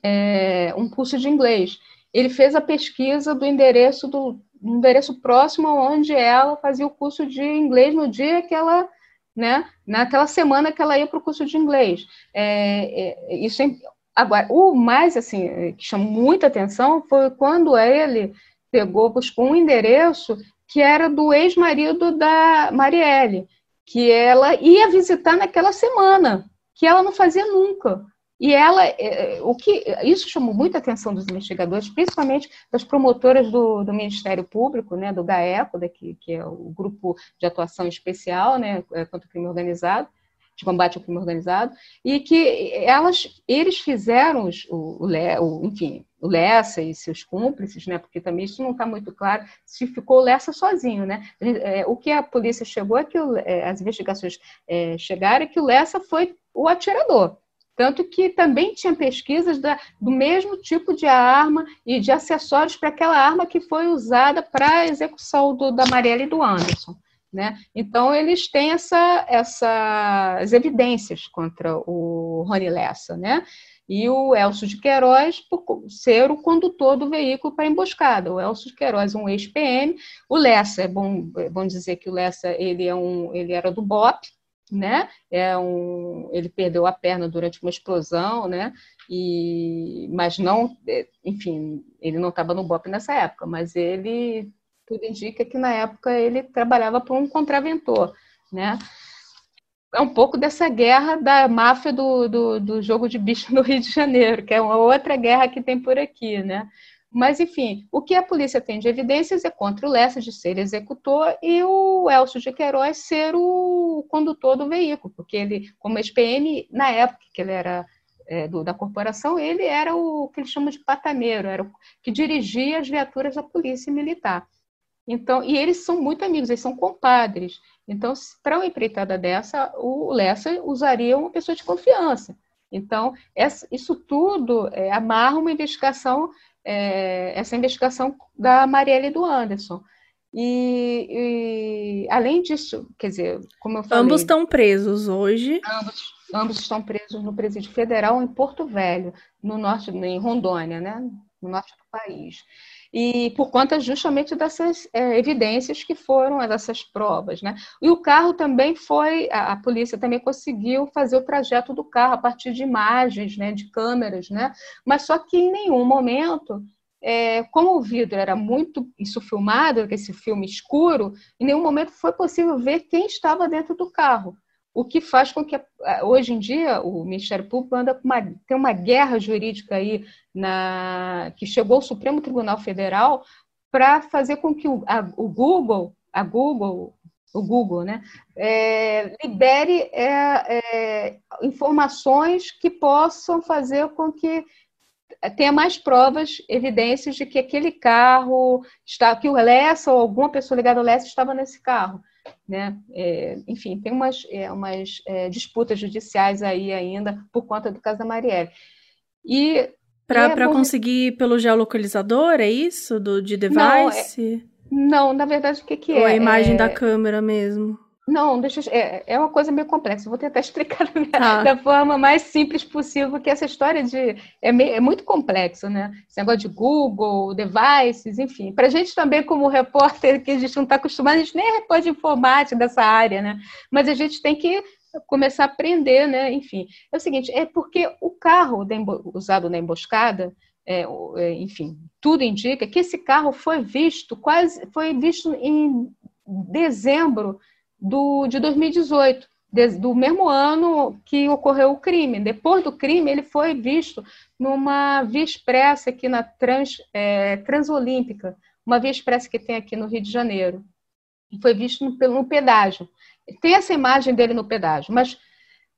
[SPEAKER 5] é, um curso de inglês. Ele fez a pesquisa do endereço do endereço próximo onde ela fazia o curso de inglês no dia que ela né, naquela semana que ela ia para o curso de inglês. É, é, isso é Agora, o mais assim que chamou muita atenção foi quando ele pegou, buscou um endereço que era do ex-marido da Marielle, que ela ia visitar naquela semana, que ela não fazia nunca. E ela, é, o que isso chamou muita atenção dos investigadores, principalmente das promotoras do, do Ministério Público, né, do GAECO, daqui, que é o grupo de atuação especial, né, contra o crime organizado, de combate ao crime organizado, e que elas, eles fizeram os, o, o, enfim, o Lessa e seus cúmplices, né? Porque também isso não está muito claro se ficou o Lessa sozinho, né? É, o que a polícia chegou é que o, é, as investigações é, chegaram é que o Lessa foi o atirador. Tanto que também tinha pesquisas da, do mesmo tipo de arma e de acessórios para aquela arma que foi usada para a execução do, da Marielle e do Anderson. Né? Então, eles têm essa, essas evidências contra o Rony Lessa, né? E o Elcio de Queiroz por ser o condutor do veículo para emboscada. O Elcio de Queiroz, um ex-PM. O Lessa, é bom, é bom dizer que o Lessa ele, é um, ele era do BOP, né? É um, ele perdeu a perna durante uma explosão, né? E, mas não, é, enfim, ele não estava no BOP nessa época, mas ele tudo indica que na época ele trabalhava para um contraventor, né? É um pouco dessa guerra da máfia do, do, do, jogo de bicho no Rio de Janeiro, que é uma outra guerra que tem por aqui, né? Mas, enfim, o que a polícia tem de evidências é contra o Lessa de ser executor e o Elcio de Queiroz ser o condutor do veículo, porque ele, como ex-PM, na época que ele era é, do, da corporação, ele era o que eles chamam de pataneiro, era o que dirigia as viaturas da polícia militar. Então, e eles são muito amigos, eles são compadres. Então, para uma empreitada dessa, o Lessa usaria uma pessoa de confiança. Então, essa, isso tudo é, amarra uma investigação é, essa investigação da Marielle e do Anderson. E, e, além disso, quer dizer, como eu falei.
[SPEAKER 1] Ambos estão presos hoje.
[SPEAKER 5] Ambos, ambos estão presos no presídio federal em Porto Velho, no norte, em Rondônia, né? No norte do país e por conta justamente dessas é, evidências que foram essas provas, né? E o carro também foi, a, a, polícia também conseguiu fazer o trajeto do carro a partir de imagens, né, de câmeras, né? Mas só que em nenhum momento, é, como o vidro era muito isso filmado, esse filme escuro, em nenhum momento foi possível ver quem estava dentro do carro o que faz com que hoje em dia o Ministério Público anda com uma, tem uma guerra jurídica aí na, que chegou ao Supremo Tribunal Federal para fazer com que o, a, o, Google, a Google, o Google, né, é, libere é, é, informações que possam fazer com que tenha mais provas, evidências de que aquele carro está, que o Lessa ou alguma pessoa ligada ao Lessa estava nesse carro. Né? É, enfim, tem umas, é, umas é, disputas judiciais aí ainda por conta do caso da Marielle.
[SPEAKER 1] E para é conseguir pelo geolocalizador, é isso? Do, de device?
[SPEAKER 5] Não, não na verdade, o que, que é?
[SPEAKER 1] Ou a imagem da câmera mesmo?
[SPEAKER 5] Não, deixa eu, é, é uma coisa meio complexa. Vou tentar explicar da, da, forma mais simples possível, porque essa história de é, meio, é muito complexo, né? Esse negócio de Google, devices, enfim. Para a gente também, como repórter, que a gente não está acostumado, a gente nem é repórter de informática dessa área, né? Mas a gente tem que começar a aprender, né? Enfim, é o seguinte, é porque o carro usado na emboscada, é, é, enfim, tudo indica que esse carro foi visto quase, foi visto em dezembro do, de 2018, de, do mesmo ano que ocorreu o crime. Depois do crime, ele foi visto numa via expressa aqui na Trans, é, Transolímpica, uma via expressa que tem aqui no Rio de Janeiro. Foi visto no, no pedágio. Tem essa imagem dele no pedágio, mas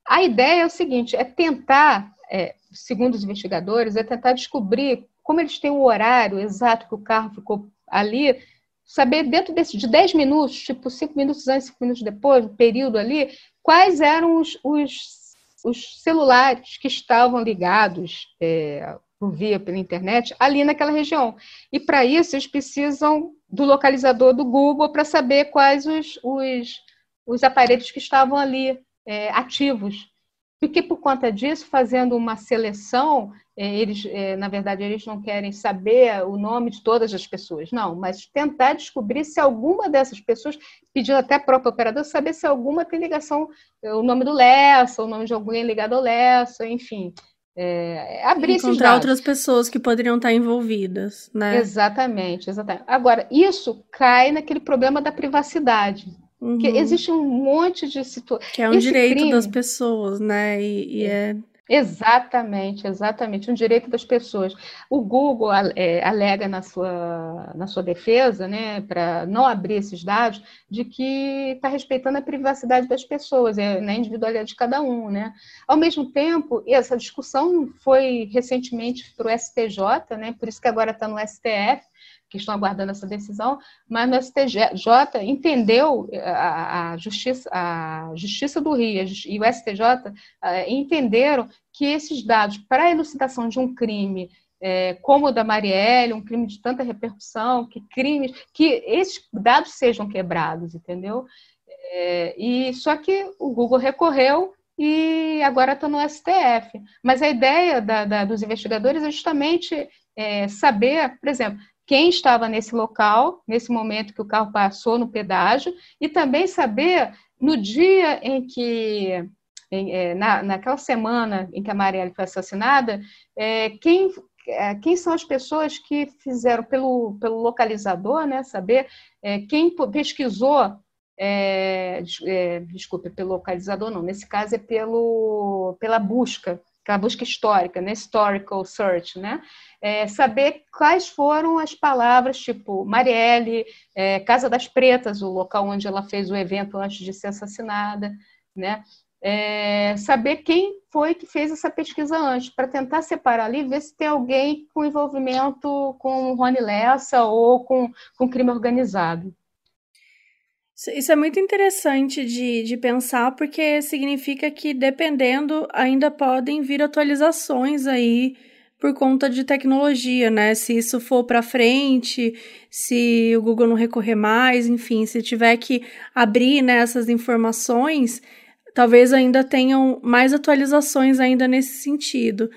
[SPEAKER 5] a ideia é o seguinte: é tentar, é, segundo os investigadores, é tentar descobrir como eles têm o horário exato que o carro ficou ali saber dentro desse, de 10 minutos, tipo 5 minutos antes, 5 minutos depois, no período ali, quais eram os, os, os celulares que estavam ligados é, via pela internet ali naquela região. E para isso eles precisam do localizador do Google para saber quais os, os, os aparelhos que estavam ali é, ativos. Porque por conta disso, fazendo uma seleção, é, eles, é, na verdade, eles não querem saber o nome de todas as pessoas, não, mas tentar descobrir se alguma dessas pessoas, pedindo até a própria operadora, saber se alguma tem ligação, é, o nome do Lessa, o nome de alguém ligado ao Lessa, enfim. É, abrir
[SPEAKER 1] Encontrar outras pessoas que poderiam estar envolvidas, né?
[SPEAKER 5] Exatamente, exatamente. Agora, isso cai naquele problema da privacidade. Uhum. Que existe um monte de situações.
[SPEAKER 1] Que é um Esse direito crime... das pessoas, né? E, e é. é...
[SPEAKER 5] Exatamente, exatamente, um direito das pessoas. O Google é, alega na sua, na sua defesa, né, para não abrir esses dados, de que está respeitando a privacidade das pessoas, é, na individualidade de cada um. Né? Ao mesmo tempo, essa discussão foi recentemente para o STJ, né, por isso que agora está no STF, que estão aguardando essa decisão, mas no STJ entendeu eh, a, a justiça, a Justiça do Rio e o STJ eh, entenderam que esses dados para a elucidação de um crime é, como o da Marielle, um crime de tanta repercussão, que crimes, que esses dados sejam quebrados, entendeu? É, e só que o Google recorreu e agora está no STF. Mas a ideia da, da, dos investigadores é justamente é, saber, por exemplo, quem estava nesse local, nesse momento que o carro passou no pedágio, e também saber no dia em que, em, é, na, naquela semana em que a Marielle foi assassinada, é, quem, é, quem são as pessoas que fizeram pelo, pelo localizador, né, saber é, quem pesquisou é, é, desculpe, pelo localizador não, nesse caso é pelo, pela busca aquela busca histórica, né? Historical search, né? É, saber quais foram as palavras, tipo Marielle, é, Casa das Pretas, o local onde ela fez o evento antes de ser assassinada, né? É, saber quem foi que fez essa pesquisa antes, para tentar separar ali, ver se tem alguém com envolvimento com Rony Lessa ou com, com crime organizado.
[SPEAKER 1] Isso é muito interessante de, de pensar, porque significa que, dependendo, ainda podem vir atualizações aí por conta de tecnologia, né? Se isso for para frente, se o Google não recorrer mais, enfim, se tiver que abrir né, essas informações, talvez ainda tenham mais atualizações ainda nesse sentido.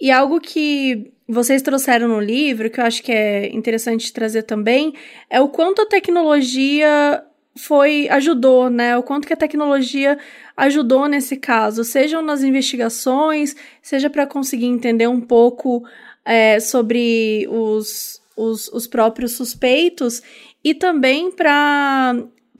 [SPEAKER 1] E algo que vocês trouxeram no livro, que eu acho que é interessante trazer também, é o quanto a tecnologia foi ajudou, né? O quanto que a tecnologia ajudou nesse caso, sejam nas investigações, seja para conseguir entender um pouco é, sobre os, os, os próprios suspeitos e também para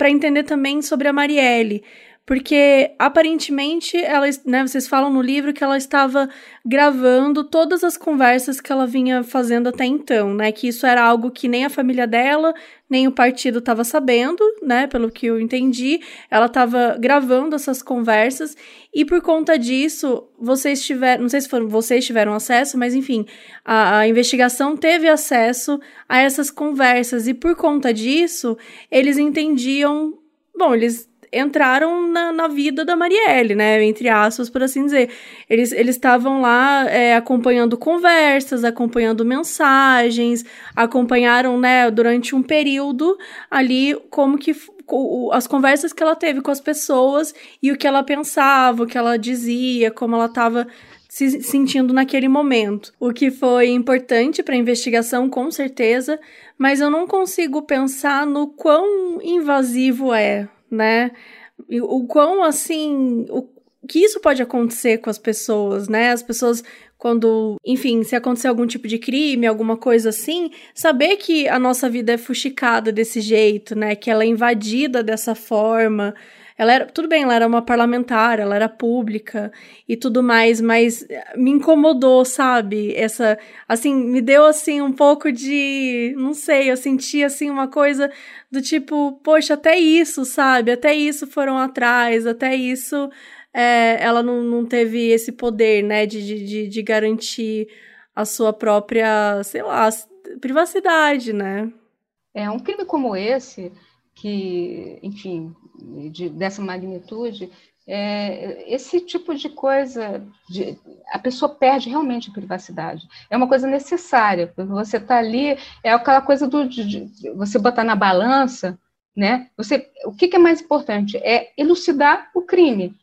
[SPEAKER 1] entender também sobre a Marielle. Porque aparentemente ela, né, vocês falam no livro que ela estava gravando todas as conversas que ela vinha fazendo até então, né? Que isso era algo que nem a família dela, nem o partido estava sabendo, né? Pelo que eu entendi, ela estava gravando essas conversas e por conta disso, vocês tiveram, não sei se foram vocês tiveram acesso, mas enfim, a, a investigação teve acesso a essas conversas e por conta disso, eles entendiam, bom, eles entraram na, na vida da Marielle, né? Entre aspas, por assim dizer. Eles estavam lá é, acompanhando conversas, acompanhando mensagens, acompanharam, né, durante um período ali como que as conversas que ela teve com as pessoas e o que ela pensava, o que ela dizia, como ela estava se sentindo naquele momento. O que foi importante para a investigação, com certeza, mas eu não consigo pensar no quão invasivo é, né? E o quão assim, o que isso pode acontecer com as pessoas, né? As pessoas quando, enfim, se acontecer algum tipo de crime, alguma coisa assim, saber que a nossa vida é fuxicada desse jeito, né? Que ela é invadida dessa forma, ela era, tudo bem, ela era uma parlamentar, ela era pública e tudo mais, mas me incomodou, sabe? Essa, assim, me deu assim um pouco de, não sei, eu senti assim uma coisa do tipo, poxa, até isso, sabe? Até isso foram atrás, até isso é, ela não, não teve esse poder, né, de, de, de garantir a sua própria, sei lá, privacidade, né?
[SPEAKER 5] É, um crime como esse, que, enfim, de, dessa magnitude, é, esse tipo de coisa, de, a pessoa perde realmente a privacidade. É uma coisa necessária, porque você está ali, é aquela coisa do, de, você botar na balança, né? Você, o que, que é mais importante? É elucidar o crime.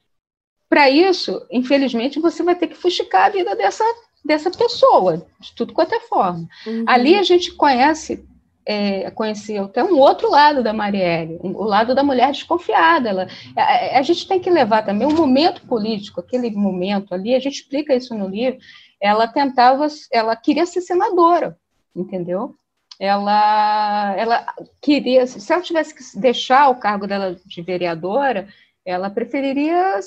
[SPEAKER 5] Para isso, infelizmente, você vai ter que fuxicar a vida dessa, dessa pessoa, de tudo quanto é forma. Uhum. Ali a gente conhece é, até um outro lado da Marielle, o lado da mulher desconfiada. Ela, a, a, gente tem que levar também o um momento político, aquele momento ali, a gente explica isso no livro. Ela tentava, ela queria ser senadora, entendeu? Ela, ela queria, se ela tivesse que deixar o cargo dela de vereadora, ela preferiria,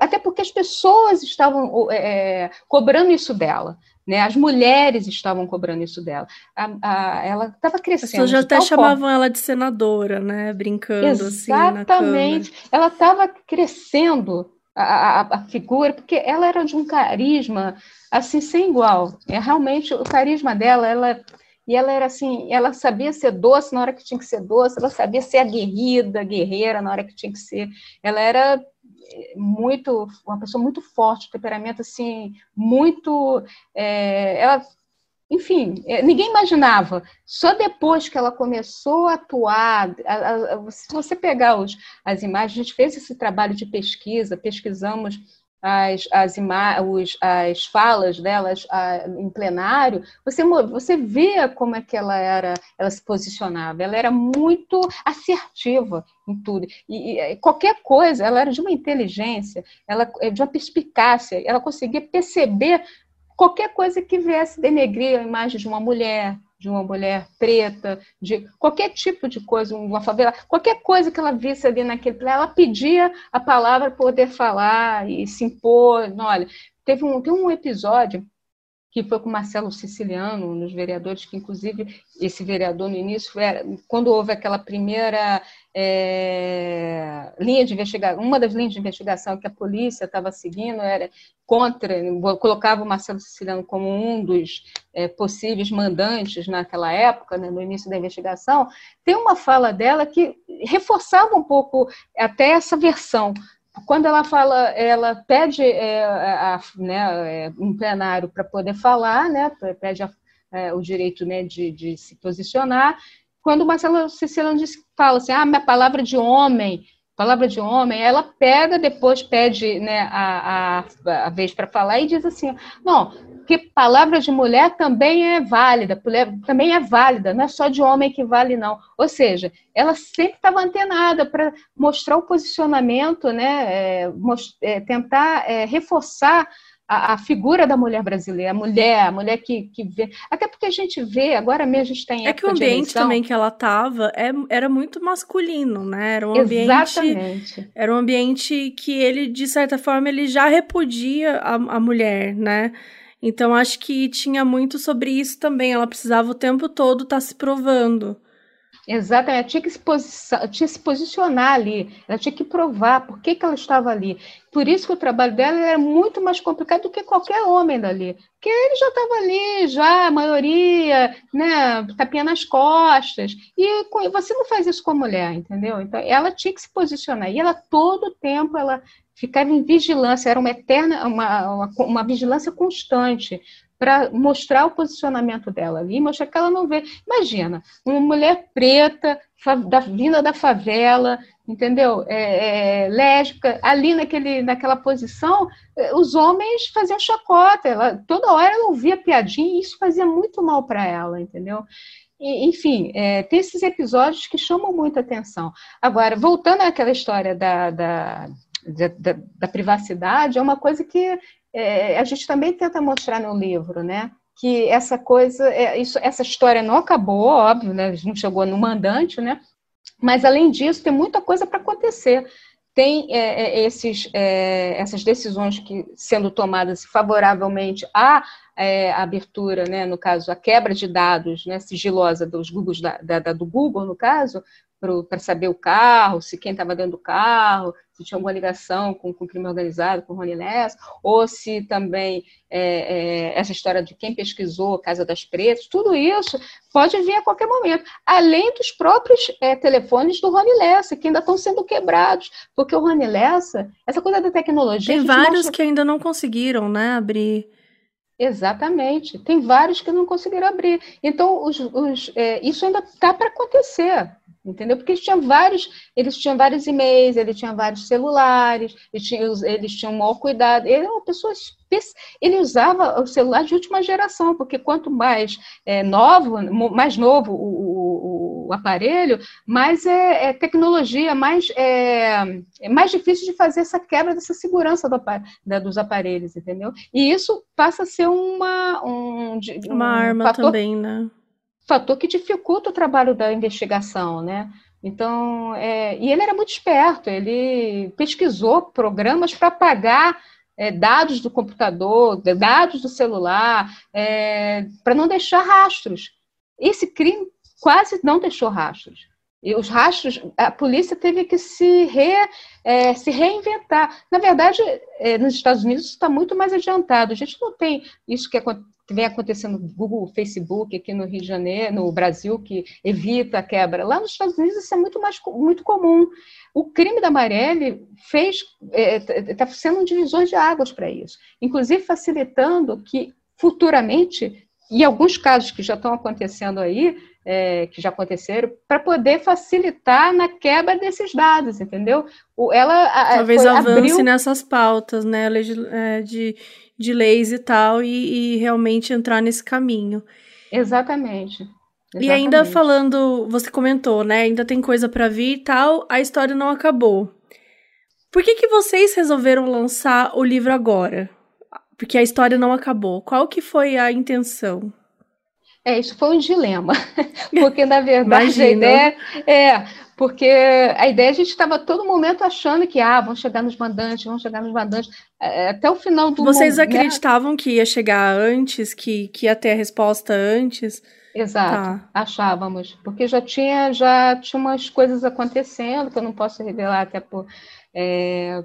[SPEAKER 5] até porque as pessoas estavam é, cobrando isso dela. Né? As mulheres estavam cobrando isso dela. A, a, ela estava crescendo. As pessoas
[SPEAKER 1] já até chamavam forma. ela de senadora, né? Brincando
[SPEAKER 5] Exatamente.
[SPEAKER 1] assim.
[SPEAKER 5] Ela estava crescendo a, a, a, figura, porque ela era de um carisma assim sem igual. É realmente o carisma dela, ela e ela era assim, ela sabia ser doce na hora que tinha que ser doce, ela sabia ser aguerrida, guerreira na hora que tinha que ser. Ela era muito uma pessoa muito forte, temperamento assim muito, é, ela, enfim, é, ninguém imaginava. Só depois que ela começou a atuar, a, a, se você pegar os, as imagens, a gente fez esse trabalho de pesquisa, pesquisamos as, as, os, as falas delas a, em plenário, você, você vê como é que ela era, ela se posicionava. Ela era muito assertiva em tudo. E, e qualquer coisa, ela era de uma inteligência, ela é de uma perspicácia, ela conseguia perceber qualquer coisa que viesse denegrir a imagem de uma mulher, de uma mulher preta, de qualquer tipo de coisa, uma favela, qualquer coisa que ela visse ali naquele ela pedia a palavra para poder falar e se impor. Olha, teve um, tem um episódio que foi com Marcelo Siciliano, nos vereadores, que inclusive esse vereador no início, quando houve aquela primeira é, linha de investigação, uma das linhas de investigação que a polícia estava seguindo era contra, colocava o Marcelo Siciliano como um dos é, possíveis mandantes naquela época, né, no início da investigação, tem uma fala dela que reforçava um pouco até essa versão quando ela fala, ela pede é, a, né, é, um plenário para poder falar, né, pede a, é, o direito né, de, de, se posicionar. Quando Marcelo Cicilano fala assim, ah, minha palavra de homem, palavra de homem, ela pega, depois pede né, a, a, a vez para falar e diz assim, não, que palavra de mulher também é válida, também é válida, não é só de homem que vale, não. Ou seja, ela sempre estava antenada para mostrar o posicionamento, né, é, é, tentar é, reforçar a, a, figura da mulher brasileira, a mulher, a mulher que, que vê. Até porque a gente vê, agora mesmo a gente tem.
[SPEAKER 1] É que o ambiente também que ela estava é, era muito masculino, né? Era um ambiente. Exatamente. Era um ambiente que ele, de certa forma, ele já repudia a, a mulher, né? Então acho que tinha muito sobre isso também. Ela precisava o tempo todo estar tá se provando.
[SPEAKER 5] Exatamente, tinha que se, tinha que se posicionar ali, ela tinha que provar por que, que ela estava ali. Por isso que o trabalho dela era muito mais complicado do que qualquer homem dali. Porque ele já estava ali, já, a maioria, né, tapinha nas costas. E você não faz isso com a mulher, entendeu? Então, ela tinha que se posicionar. E ela, todo o tempo, ela ficava em vigilância, era uma eterna, uma, uma, uma vigilância constante para mostrar o posicionamento dela ali, mostrar que ela não vê. Imagina, uma mulher preta, da, vinda da favela, entendeu? É, é, lésbica, ali naquele, naquela posição, é, os homens faziam chacota, ela, toda hora ela ouvia piadinha e isso fazia muito mal para ela, entendeu? E, enfim, é, tem esses episódios que chamam muita atenção. Agora, voltando àquela história da, da da, da, da privacidade é uma coisa que é, a gente também tenta mostrar no livro, né? Que essa coisa, é, isso, essa história não acabou, óbvio, né? Não chegou no mandante, né? Mas além disso, tem muita coisa para acontecer. Tem é, é esses, é, essas decisões que sendo tomadas favoravelmente à é, abertura, né, no caso, a quebra de dados né, sigilosa dos Googles da, da, do Google, no caso, para saber o carro, se quem estava dentro do carro, se tinha alguma ligação com, com o crime organizado, com o Rony Less, ou se também é, é, essa história de quem pesquisou a Casa das Pretas, tudo isso pode vir a qualquer momento, além dos próprios é, telefones do Rony Lessa, que ainda estão sendo quebrados, porque o Rony Lessa, essa coisa da tecnologia...
[SPEAKER 1] Tem vários mostra... que ainda não conseguiram, né, abrir...
[SPEAKER 5] Exatamente. Tem vários que não conseguiram abrir. Então, os, os, é, isso ainda está para acontecer entendeu? Porque eles tinham vários, eles tinham vários e-mails, eles tinham vários celulares, eles tinham, eles tinham um maior cuidado. Ele é uma pessoa ele usava o celular de última geração, porque quanto mais é, novo, mais novo o, o, o aparelho, mais é, é tecnologia, mais é, é, mais difícil de fazer essa quebra dessa segurança do, da, dos aparelhos, entendeu? E isso passa a ser uma um, um
[SPEAKER 1] uma arma fator, também, né?
[SPEAKER 5] Fator que dificulta o trabalho da investigação, né? Então, é, e ele era muito esperto, ele pesquisou programas para apagar é, dados do computador, dados do celular, é, para não deixar rastros. Esse crime quase não deixou rastros. E os rastros, a polícia teve que se, re, é, se reinventar. Na verdade, é, nos Estados Unidos isso está muito mais adiantado. A gente não tem isso que que vem acontecendo no Google, Facebook, aqui no Rio de Janeiro, no Brasil, que evita a quebra. Lá nos Estados Unidos isso é muito mais muito comum. O crime da Marielle fez está é, tá sendo um divisor de águas para isso, inclusive facilitando que futuramente, em alguns casos que já estão acontecendo aí, é, que já aconteceram, para poder facilitar na quebra desses dados, entendeu?
[SPEAKER 1] Ela talvez foi, avance abriu... nessas pautas, né, é, de de leis e tal, e, e realmente entrar nesse caminho.
[SPEAKER 5] Exatamente. Exatamente.
[SPEAKER 1] E ainda falando, você comentou, né? Ainda tem coisa para vir e tal, a história não acabou. Por que, que vocês resolveram lançar o livro agora? Porque a história não acabou. Qual que foi a intenção?
[SPEAKER 5] É, isso foi um dilema, porque na verdade a ideia é porque a ideia a gente estava todo momento achando que ah, vão chegar nos mandantes, vão chegar nos mandantes é, até o final do
[SPEAKER 1] Vocês momento, né? acreditavam né? que ia chegar antes, que, que ia ter a resposta antes?
[SPEAKER 5] Exato, tá. achávamos, porque já tinha já tinha umas coisas acontecendo que eu não posso revelar até por é,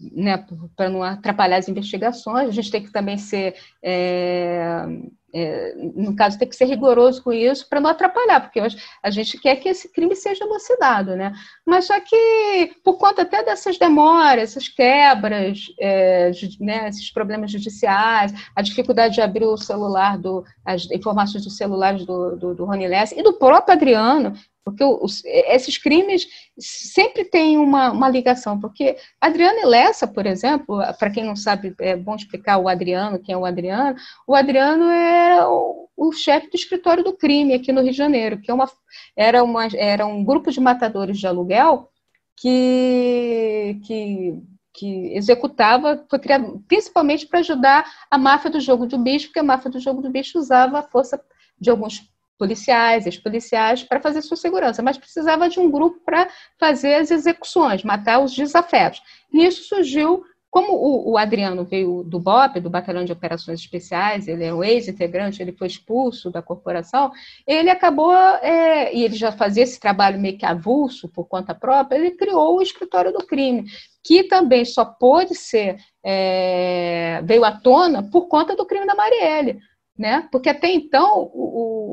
[SPEAKER 5] né, para não atrapalhar as investigações. A gente tem que também ser é, é, no caso, tem que ser rigoroso com isso para não atrapalhar, porque a gente quer que esse crime seja elucidado, né? Mas só que, por conta até dessas demoras, essas quebras, é, né, esses problemas judiciais, a dificuldade de abrir o celular, do, as informações dos celulares do, do, do Rony Less e do próprio Adriano, porque os, esses crimes sempre têm uma, uma ligação, porque Adriano Lessa, por exemplo, para quem não sabe, é bom explicar o Adriano, quem é o Adriano, o Adriano era o, o chefe do escritório do crime aqui no Rio de Janeiro, que é uma, era, uma, era um grupo de matadores de aluguel que, que, que executava, foi criado principalmente para ajudar a máfia do jogo do bicho, porque a máfia do jogo do bicho usava a força de alguns policiais, ex-policiais, para fazer sua segurança, mas precisava de um grupo para fazer as execuções, matar os desafetos. Nisso surgiu, como o, o, Adriano veio do BOP, do Batalhão de Operações Especiais, ele é um ex-integrante, ele foi expulso da corporação, ele acabou, é, e ele já fazia esse trabalho meio que avulso, por conta própria, ele criou o Escritório do Crime, que também só pôde ser, é, veio à tona por conta do crime da Marielle, né? Porque até então o,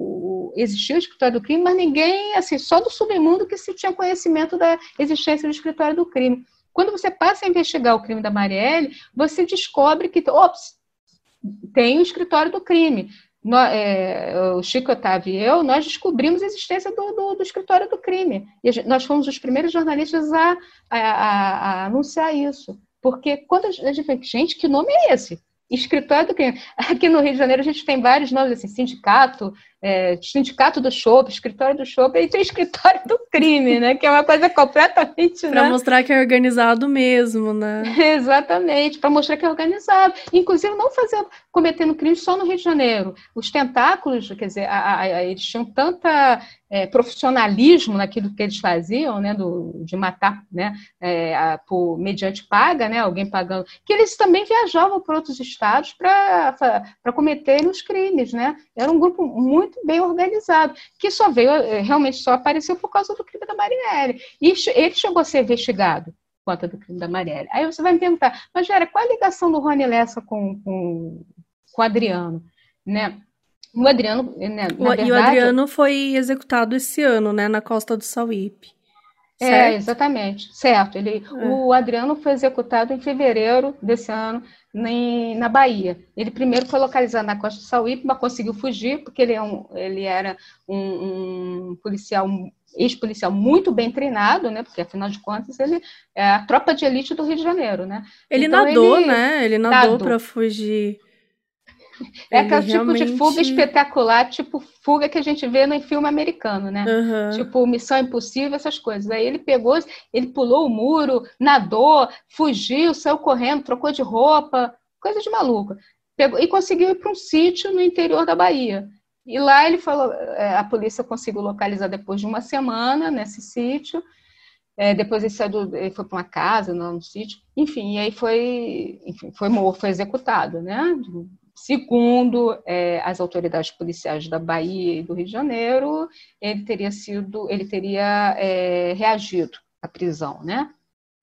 [SPEAKER 5] existia o escritório do crime, mas ninguém, assim, só do submundo que se tinha conhecimento da existência do escritório do crime. Quando você passa a investigar o crime da Marielle, você descobre que, ops, tem o escritório do crime. No, é, o Chico Otávio e eu, nós descobrimos a existência do, do, do escritório do crime. E gente, nós fomos os primeiros jornalistas a, a, a, a anunciar isso. Porque quando a gente fala, gente, que nome é esse? Escritório do crime. Aqui no Rio de Janeiro a gente tem vários nomes, assim, sindicato, é, sindicato do show, escritório do show, e tem escritório do crime, né? Que é uma coisa completamente.
[SPEAKER 1] Para né? mostrar que é organizado mesmo, né?
[SPEAKER 5] Exatamente, para mostrar que é organizado. Inclusive, não fazer cometendo crime só no Rio de Janeiro. Os tentáculos, quer dizer, a, a, eles tinham tanta é, profissionalismo naquilo que eles faziam, né? Do, de matar, né? É, a, por, mediante paga, né? Alguém pagando. Que eles também viajavam para outros estados para cometerem os crimes, né? Era um grupo muito muito bem organizado, que só veio, eh, realmente só apareceu por causa do crime da Marielle. E ele chegou a ser investigado por conta do crime da Marielle. Aí você vai me perguntar, mas Vera, qual a ligação do Rony Lessa com, com, com o Adriano? Né? O Adriano, né,
[SPEAKER 1] o, verdade, E o Adriano foi executado esse ano, né, na costa do Sauípe.
[SPEAKER 5] É, exatamente, certo. Ele, é. O Adriano foi executado em fevereiro desse ano na Bahia. Ele primeiro foi localizado na costa do Sauípe, mas conseguiu fugir, porque ele, é um, ele era um, um policial, ex-policial muito bem treinado, né? Porque, afinal de contas, ele é a tropa de elite do Rio de Janeiro, né?
[SPEAKER 1] Ele então, nadou, ele, né? Ele nadou, nadou. para fugir.
[SPEAKER 5] É aquele realmente... tipo de fuga espetacular, tipo fuga que a gente vê no filme americano, né? Uhum. Tipo Missão Impossível, essas coisas. Aí ele pegou, ele pulou o muro, nadou, fugiu, saiu correndo, trocou de roupa, coisa de maluco. Pegou, e conseguiu ir para um sítio no interior da Bahia. E lá ele falou, é, a polícia conseguiu localizar depois de uma semana nesse sítio. É, depois ele, saiu ele foi para uma casa, no, no sítio, enfim, e aí foi, enfim, foi morto, foi executado, né? Segundo é, as autoridades policiais da Bahia e do Rio de Janeiro, ele teria sido, ele teria é, reagido à prisão, né?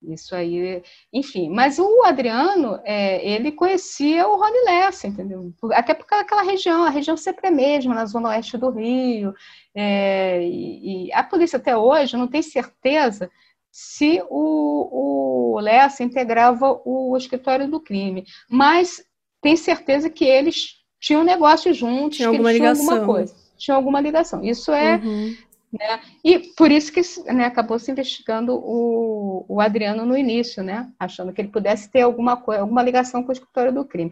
[SPEAKER 5] Isso aí, enfim. Mas o Adriano, é, ele conhecia o Rony Lessa, entendeu? Até porque aquela região, a região sempre é mesma, na zona oeste do Rio. É, e, e, a polícia até hoje não tem certeza se o, o Lessa integrava o escritório do crime. Mas tem certeza que eles tinham negócio juntos, tinha alguma tinham ligação. alguma coisa, tinham alguma ligação. Isso é. Uhum. Né? E por isso que né, acabou se investigando o, o Adriano no início, né? achando que ele pudesse ter alguma, coisa, alguma ligação com a escritório do crime.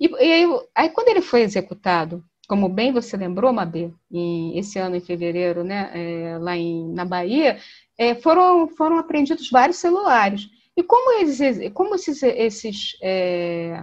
[SPEAKER 5] E, e aí, aí, quando ele foi executado, como bem você lembrou, Mabê, em, esse ano, em fevereiro, né, é, lá em, na Bahia, é, foram, foram apreendidos vários celulares. E como, eles, como esses, esses é,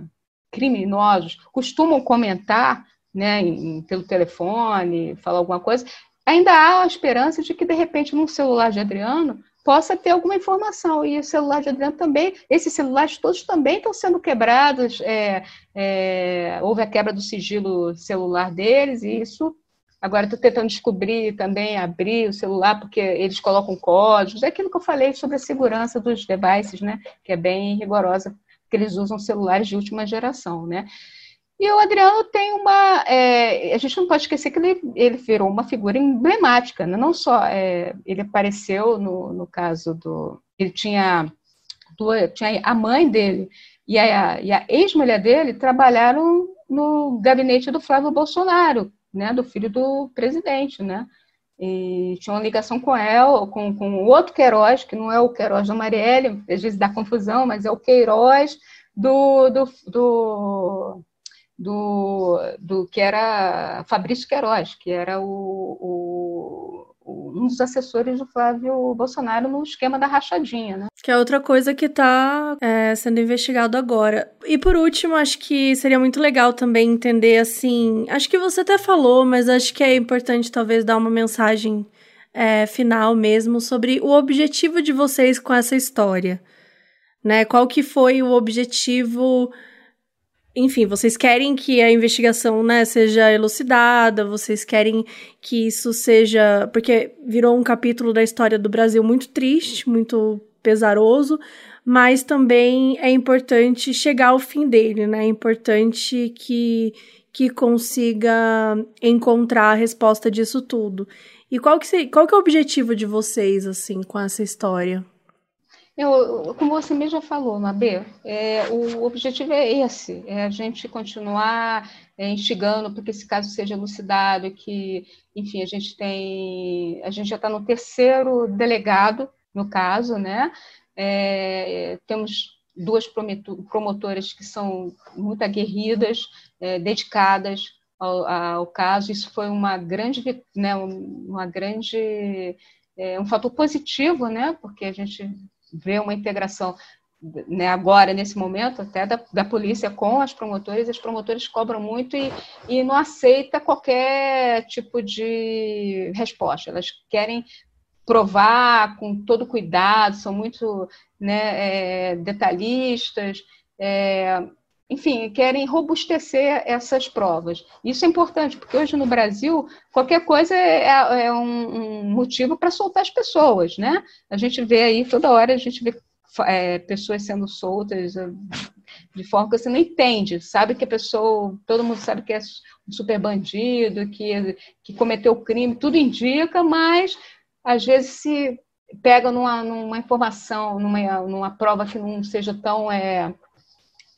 [SPEAKER 5] criminosos costumam comentar né, em, pelo telefone, falar alguma coisa, ainda há a esperança de que, de repente, num celular de Adriano, possa ter alguma informação. E o celular de Adriano também, esses celulares todos também estão sendo quebrados, é, é, houve a quebra do sigilo celular deles, e isso. Agora estou tentando descobrir também, abrir o celular, porque eles colocam códigos. É aquilo que eu falei sobre a segurança dos devices, né? Que é bem rigorosa, porque eles usam celulares de última geração, né? E o Adriano tem uma. É, a gente não pode esquecer que ele, ele virou uma figura emblemática, né? não só é, ele apareceu no, no caso do. Ele tinha, tinha a mãe dele e a, e a ex-mulher dele trabalharam no gabinete do Flávio Bolsonaro, né, do filho do presidente, né? E tinha uma ligação com ela, com, com o outro Queiroz, que não é o Queiroz da Marielle, às vezes dá confusão, mas é o Queiroz do, do, do do, do que era Fabrício Queiroz, que era o, o, o, um dos assessores do Flávio Bolsonaro no esquema da rachadinha, né?
[SPEAKER 1] Que é outra coisa que está é, sendo investigado agora. E por último, acho que seria muito legal também entender assim. Acho que você até falou, mas acho que é importante talvez dar uma mensagem é, final mesmo sobre o objetivo de vocês com essa história. Né? Qual que foi o objetivo enfim, vocês querem que a investigação, né, seja elucidada, vocês querem que isso seja, porque virou um capítulo da história do Brasil muito triste, muito pesaroso, mas também é importante chegar ao fim dele, né? É importante que que consiga encontrar a resposta disso tudo. E qual que, qual que é o objetivo de vocês, assim, com essa história?
[SPEAKER 5] Eu, como você mesmo falou, Mabê, é, o objetivo é esse, é a gente continuar é, instigando para que esse caso seja elucidado, que, enfim, a gente tem, a gente já está no terceiro delegado no caso, né? É, temos duas promotoras que são muito aguerridas, é, dedicadas ao, ao, caso. Isso foi uma grande, né, uma grande, é, um fator positivo, né? Porque a gente vê uma integração né, agora, nesse momento, até da, da polícia com as promotoras, as promotoras cobram muito e, e não aceita qualquer tipo de resposta. Elas querem provar com todo cuidado, são muito né, é, detalhistas, é, enfim, querem robustecer essas provas. Isso é importante, porque hoje no Brasil, qualquer coisa é, é, é um, um, motivo para soltar as pessoas, né? A gente vê aí, toda hora a gente vê é, pessoas sendo soltas é, de forma que você não entende, sabe que a pessoa, todo mundo sabe que é um super bandido, que, que cometeu crime, tudo indica, mas às vezes se pega numa, numa informação, numa, numa prova que não seja tão... É,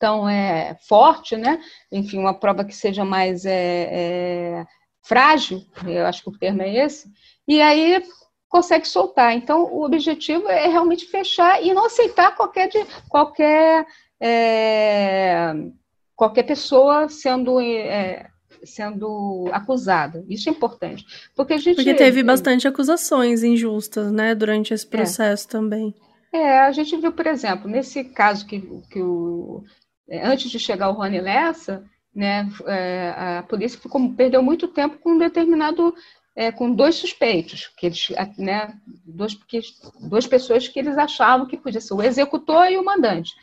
[SPEAKER 5] tão é, forte, né? Enfim, uma prova que seja mais é, é, frágil, eu acho que o termo é esse, e aí consegue soltar. Então, o objetivo é realmente fechar e não aceitar qualquer, qualquer, é, qualquer pessoa sendo é, sendo acusada. Isso é importante. Porque a gente.
[SPEAKER 1] Porque teve bastante acusações injustas, né, durante esse é. processo é. também.
[SPEAKER 5] É, a gente viu, por exemplo, nesse caso que, que o antes de chegar o Rony Lessa, né, é, a polícia ficou, perdeu muito tempo com um determinado, é, com dois suspeitos, que eles, né, dois, porque, duas pessoas que eles achavam que podia ser o executor e o mandante.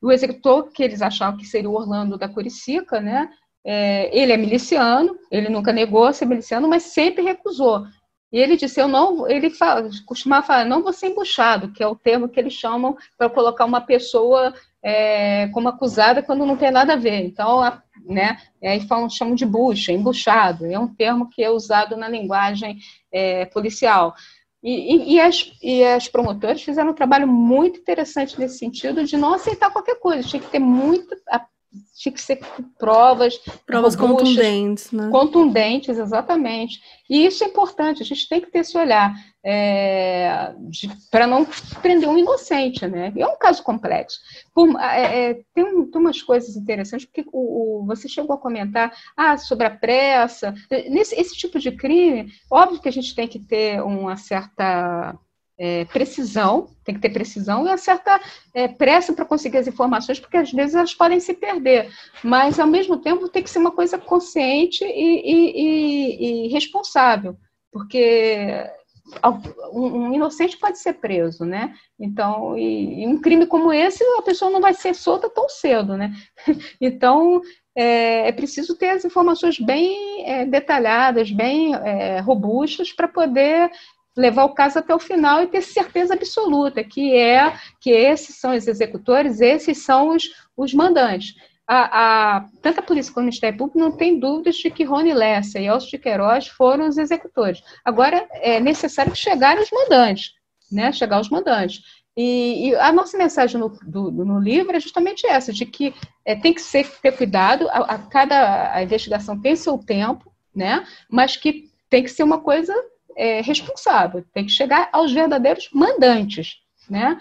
[SPEAKER 5] O executor, que eles achavam que seria o Orlando da Curicica, né, é, ele é miliciano, ele nunca negou ser miliciano, mas sempre recusou. E ele disse, eu não, ele fala, costumava falar, não vou ser embuchado, que é o termo que eles chamam para colocar uma pessoa é, como acusada quando não tem nada a ver. Então, a, né, aí falam, chamam de bucha, embuchado, é um termo que é usado na linguagem é, policial. E, e, e, as, e as promotoras fizeram um trabalho muito interessante nesse sentido de não aceitar qualquer coisa, tinha que ter muito, tinha que ser provas.
[SPEAKER 1] Provas robustas, contundentes, né?
[SPEAKER 5] Contundentes, exatamente. E isso é importante, a gente tem que ter esse olhar é, para não prender um inocente, né? É um caso complexo. Por, é, é, tem, um, tem, umas coisas interessantes, porque o, o, você chegou a comentar ah, sobre a pressa. Nesse esse tipo de crime, óbvio que a gente tem que ter uma certa é, precisão, tem que ter precisão e uma certa é, pressa para conseguir as informações, porque às vezes elas podem se perder. Mas, ao mesmo tempo, tem que ser uma coisa consciente e, e, e, e responsável, porque um, inocente pode ser preso, né? Então, e, um crime como esse, a pessoa não vai ser solta tão cedo, né? Então, é, é preciso ter as informações bem é, detalhadas, bem é, robustas, para poder levar o caso até o final e ter certeza absoluta que é que esses são os executores, esses são os, os mandantes. A, a, tanto a polícia como o Ministério Público não tem dúvidas de que Rony Lessa e Elcio de Queiroz foram os executores. Agora, é necessário chegar os mandantes, né? chegar os mandantes. E, e a nossa mensagem no, do, no, livro é justamente essa, de que é, tem que ser, ter cuidado, a, a cada a investigação tem seu tempo, né? mas que tem que ser uma coisa é, responsável, tem que chegar aos verdadeiros mandantes, né?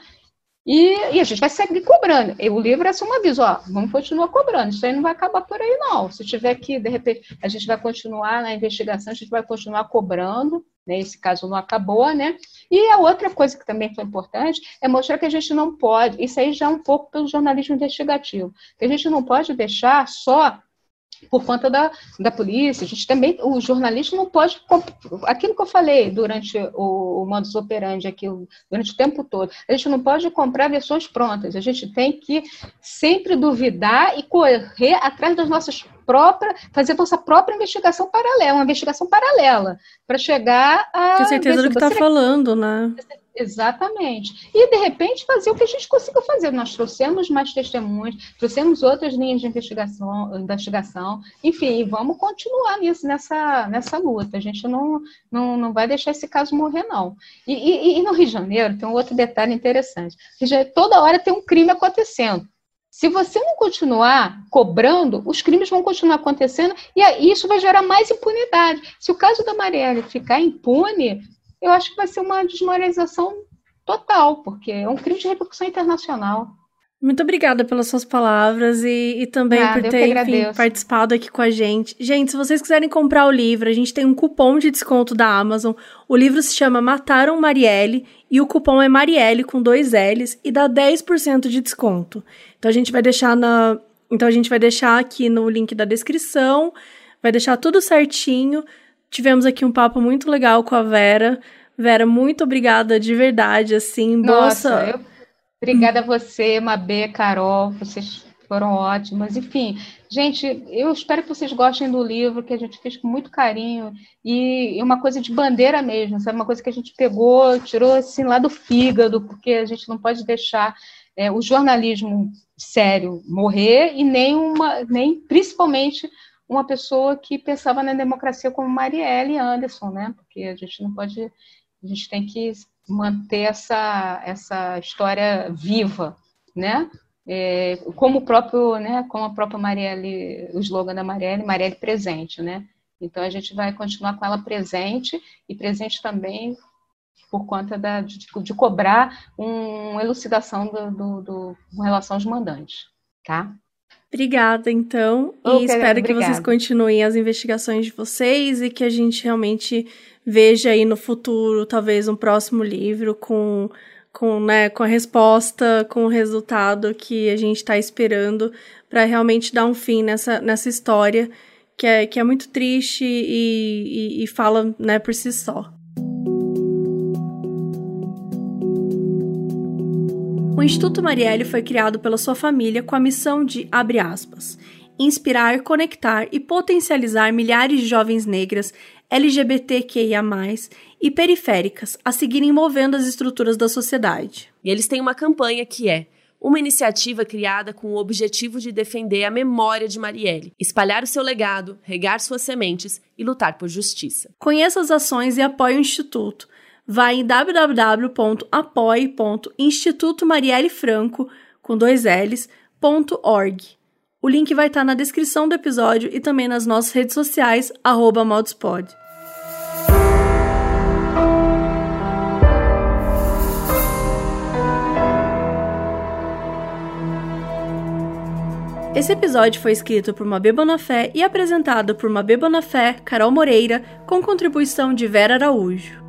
[SPEAKER 5] E, e, a gente vai seguir cobrando. E o livro é só um aviso, ó, vamos continuar cobrando. Isso aí não vai acabar por aí, não. Se tiver que, de repente, a gente vai continuar na investigação, a gente vai continuar cobrando, né? Esse caso não acabou, né? E a outra coisa que também foi importante é mostrar que a gente não pode, isso aí já é um pouco pelo jornalismo investigativo, que a gente não pode deixar só por conta da, da polícia. A gente também, o jornalista não pode, aquilo que eu falei durante o, o modus operandi aqui, durante o tempo todo, a gente não pode comprar versões prontas. A gente tem que sempre duvidar e correr atrás das nossas próprias, fazer nossa própria investigação paralela, uma investigação paralela, para chegar a.
[SPEAKER 1] Ter certeza do que está falando, né?
[SPEAKER 5] Exatamente. E, de repente, fazer o que a gente conseguiu fazer. Nós trouxemos mais testemunhos, trouxemos outras linhas de investigação, investigação enfim, vamos continuar nisso, nessa, nessa luta. A gente não, não, não vai deixar esse caso morrer, não. E, e, e no Rio de Janeiro tem um outro detalhe interessante. Toda hora tem um crime acontecendo. Se você não continuar cobrando, os crimes vão continuar acontecendo e isso vai gerar mais impunidade. Se o caso da Marielle ficar impune, eu acho que vai ser uma desmoralização total, porque é um crime de repercussão internacional.
[SPEAKER 1] Muito obrigada pelas suas palavras e, e também Nada, por ter enfim, participado aqui com a gente. Gente, se vocês quiserem comprar o livro, a gente tem um cupom de desconto da Amazon. O livro se chama Mataram Marielle e o cupom é Marielle com dois L's e dá 10% de desconto. Então a gente vai deixar na, então a gente vai deixar aqui no link da descrição, vai deixar tudo certinho. Tivemos aqui um papo muito legal com a Vera. Vera, muito obrigada de verdade, assim.
[SPEAKER 5] Nossa, Nossa eu... obrigada a você, Mabê, Carol, vocês foram ótimas. Enfim, gente, eu espero que vocês gostem do livro, que a gente fez com muito carinho. E uma coisa de bandeira mesmo, sabe? Uma coisa que a gente pegou, tirou assim lá do fígado, porque a gente não pode deixar é, o jornalismo sério morrer e nem uma, nem principalmente uma pessoa que pensava na democracia como Marielle Anderson, né? Porque a gente não pode, a gente tem que manter essa essa história viva, né? É, como o próprio, né? Como a própria Marielle, o slogan da Marielle, Marielle presente, né? Então a gente vai continuar com ela presente e presente também por conta da, de, de cobrar uma elucidação do, do, do, com relação aos mandantes, tá?
[SPEAKER 1] Obrigada, então. E espero que vocês continuem as investigações de vocês e que a gente realmente veja aí no futuro, talvez, um próximo livro com, com, né, com a resposta, com o resultado que a gente está esperando para realmente dar um fim nessa, nessa história que é, que é muito triste e, e, e fala né, por si só. O Instituto Marielle foi criado pela sua família com a missão de, abre aspas, inspirar, conectar e potencializar milhares de jovens negras, LGBTQIA+, e periféricas a seguirem movendo as estruturas da sociedade.
[SPEAKER 2] E eles têm uma campanha que é uma iniciativa criada com o objetivo de defender a memória de Marielle, espalhar o seu legado, regar suas sementes e lutar por justiça.
[SPEAKER 1] Conheça as ações e apoie o Instituto vai em www.apoie.institutomariellefranco com dois L's, .org. O link vai estar na descrição do episódio e também nas nossas redes sociais, arroba. Esse episódio foi escrito por Mabê Bonafé e apresentado por Mabê Bonafé, Carol Moreira, com contribuição de Vera Araújo.